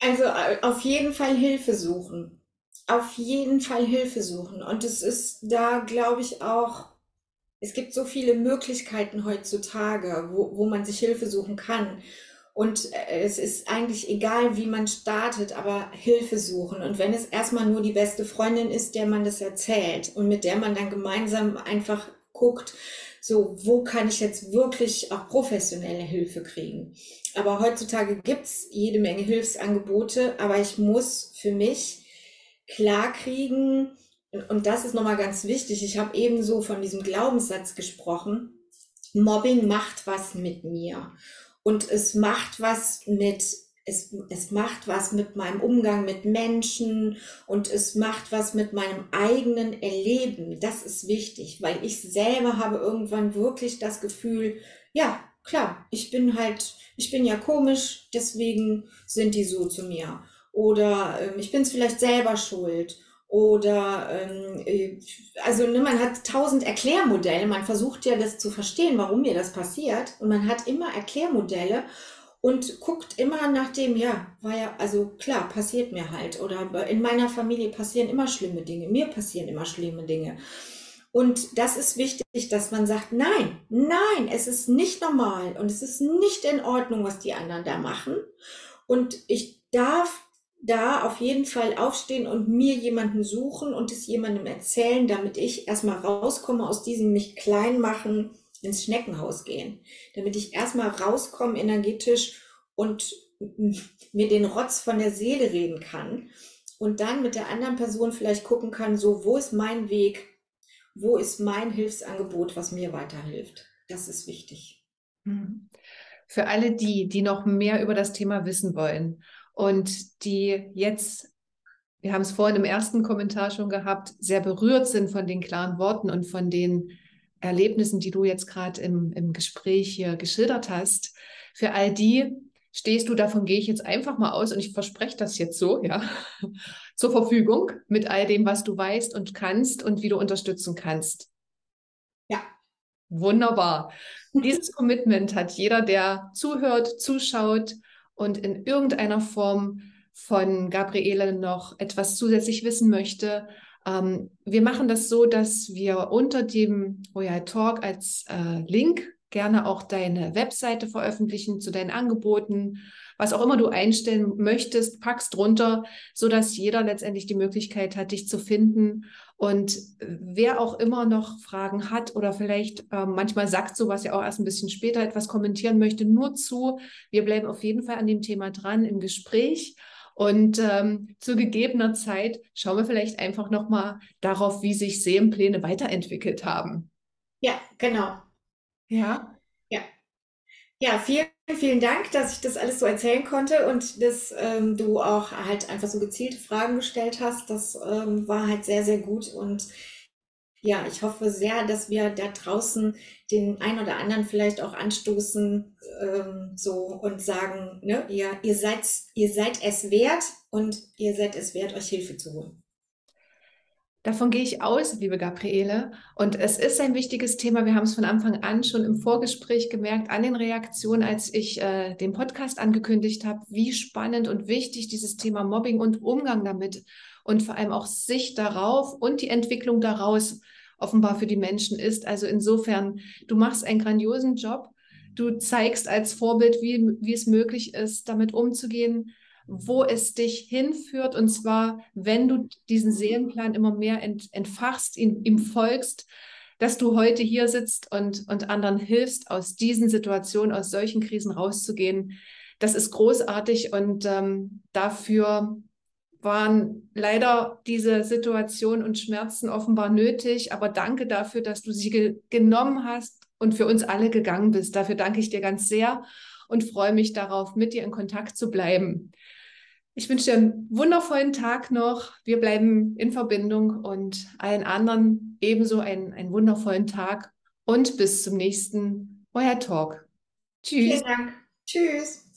Also äh, auf jeden Fall Hilfe suchen. Auf jeden Fall Hilfe suchen. Und es ist da, glaube ich, auch, es gibt so viele Möglichkeiten heutzutage, wo, wo man sich Hilfe suchen kann. Und äh, es ist eigentlich egal, wie man startet, aber Hilfe suchen. Und wenn es erstmal nur die beste Freundin ist, der man das erzählt und mit der man dann gemeinsam einfach guckt, so, wo kann ich jetzt wirklich auch professionelle Hilfe kriegen? Aber heutzutage gibt's jede Menge Hilfsangebote, aber ich muss für mich klar kriegen, und das ist nochmal ganz wichtig, ich habe eben so von diesem Glaubenssatz gesprochen, Mobbing macht was mit mir. Und es macht was mit, es, es macht was mit meinem Umgang mit Menschen und es macht was mit meinem eigenen Erleben. Das ist wichtig, weil ich selber habe irgendwann wirklich das Gefühl, ja, klar, ich bin halt, ich bin ja komisch, deswegen sind die so zu mir. Oder äh, ich bin es vielleicht selber schuld oder ähm, äh, also ne, man hat tausend Erklärmodelle, man versucht ja das zu verstehen, warum mir das passiert. Und man hat immer Erklärmodelle und guckt immer nach dem, ja, war ja, also klar, passiert mir halt. Oder in meiner Familie passieren immer schlimme Dinge, mir passieren immer schlimme Dinge. Und das ist wichtig, dass man sagt, nein, nein, es ist nicht normal und es ist nicht in Ordnung, was die anderen da machen. Und ich darf da auf jeden Fall aufstehen und mir jemanden suchen und es jemandem erzählen, damit ich erstmal rauskomme aus diesem mich klein machen, ins Schneckenhaus gehen. Damit ich erstmal rauskomme energetisch und mir den Rotz von der Seele reden kann und dann mit der anderen Person vielleicht gucken kann, so, wo ist mein Weg? Wo ist mein Hilfsangebot, was mir weiterhilft? Das ist wichtig. Hm. Für alle die, die noch mehr über das Thema wissen wollen und die jetzt, wir haben es vorhin im ersten Kommentar schon gehabt, sehr berührt sind von den klaren Worten und von den Erlebnissen, die du jetzt gerade im, im Gespräch hier geschildert hast. Für all die stehst du, davon gehe ich jetzt einfach mal aus und ich verspreche das jetzt so, ja, zur Verfügung mit all dem, was du weißt und kannst und wie du unterstützen kannst. Ja. Wunderbar. Dieses Commitment hat jeder, der zuhört, zuschaut und in irgendeiner Form von Gabriele noch etwas zusätzlich wissen möchte, ähm, wir machen das so, dass wir unter dem Royal Talk als äh, Link gerne auch deine Webseite veröffentlichen zu deinen Angeboten, was auch immer du einstellen möchtest, packst drunter, sodass jeder letztendlich die Möglichkeit hat, dich zu finden. Und wer auch immer noch Fragen hat oder vielleicht äh, manchmal sagt sowas ja auch erst ein bisschen später etwas kommentieren möchte, nur zu. Wir bleiben auf jeden Fall an dem Thema dran im Gespräch. Und ähm, zu gegebener Zeit schauen wir vielleicht einfach nochmal darauf, wie sich Seelenpläne weiterentwickelt haben. Ja, genau. Ja. Ja. Vielen, vielen Dank, dass ich das alles so erzählen konnte und dass ähm, du auch halt einfach so gezielte Fragen gestellt hast. Das ähm, war halt sehr, sehr gut und ja, ich hoffe sehr, dass wir da draußen den ein oder anderen vielleicht auch anstoßen ähm, so und sagen, ne, ihr, ihr, seid, ihr seid es wert und ihr seid es wert, euch Hilfe zu holen. Davon gehe ich aus, liebe Gabriele. Und es ist ein wichtiges Thema. Wir haben es von Anfang an schon im Vorgespräch gemerkt, an den Reaktionen, als ich äh, den Podcast angekündigt habe, wie spannend und wichtig dieses Thema Mobbing und Umgang damit und vor allem auch Sicht darauf und die Entwicklung daraus offenbar für die Menschen ist. Also insofern, du machst einen grandiosen Job. Du zeigst als Vorbild, wie, wie es möglich ist, damit umzugehen, wo es dich hinführt. Und zwar, wenn du diesen Seelenplan immer mehr ent, entfachst, ihn, ihm folgst, dass du heute hier sitzt und, und anderen hilfst, aus diesen Situationen, aus solchen Krisen rauszugehen. Das ist großartig und ähm, dafür waren leider diese Situation und Schmerzen offenbar nötig. Aber danke dafür, dass du sie ge genommen hast und für uns alle gegangen bist. Dafür danke ich dir ganz sehr und freue mich darauf, mit dir in Kontakt zu bleiben. Ich wünsche dir einen wundervollen Tag noch. Wir bleiben in Verbindung und allen anderen ebenso einen, einen wundervollen Tag und bis zum nächsten Euer Talk. Tschüss. Vielen Dank. Tschüss.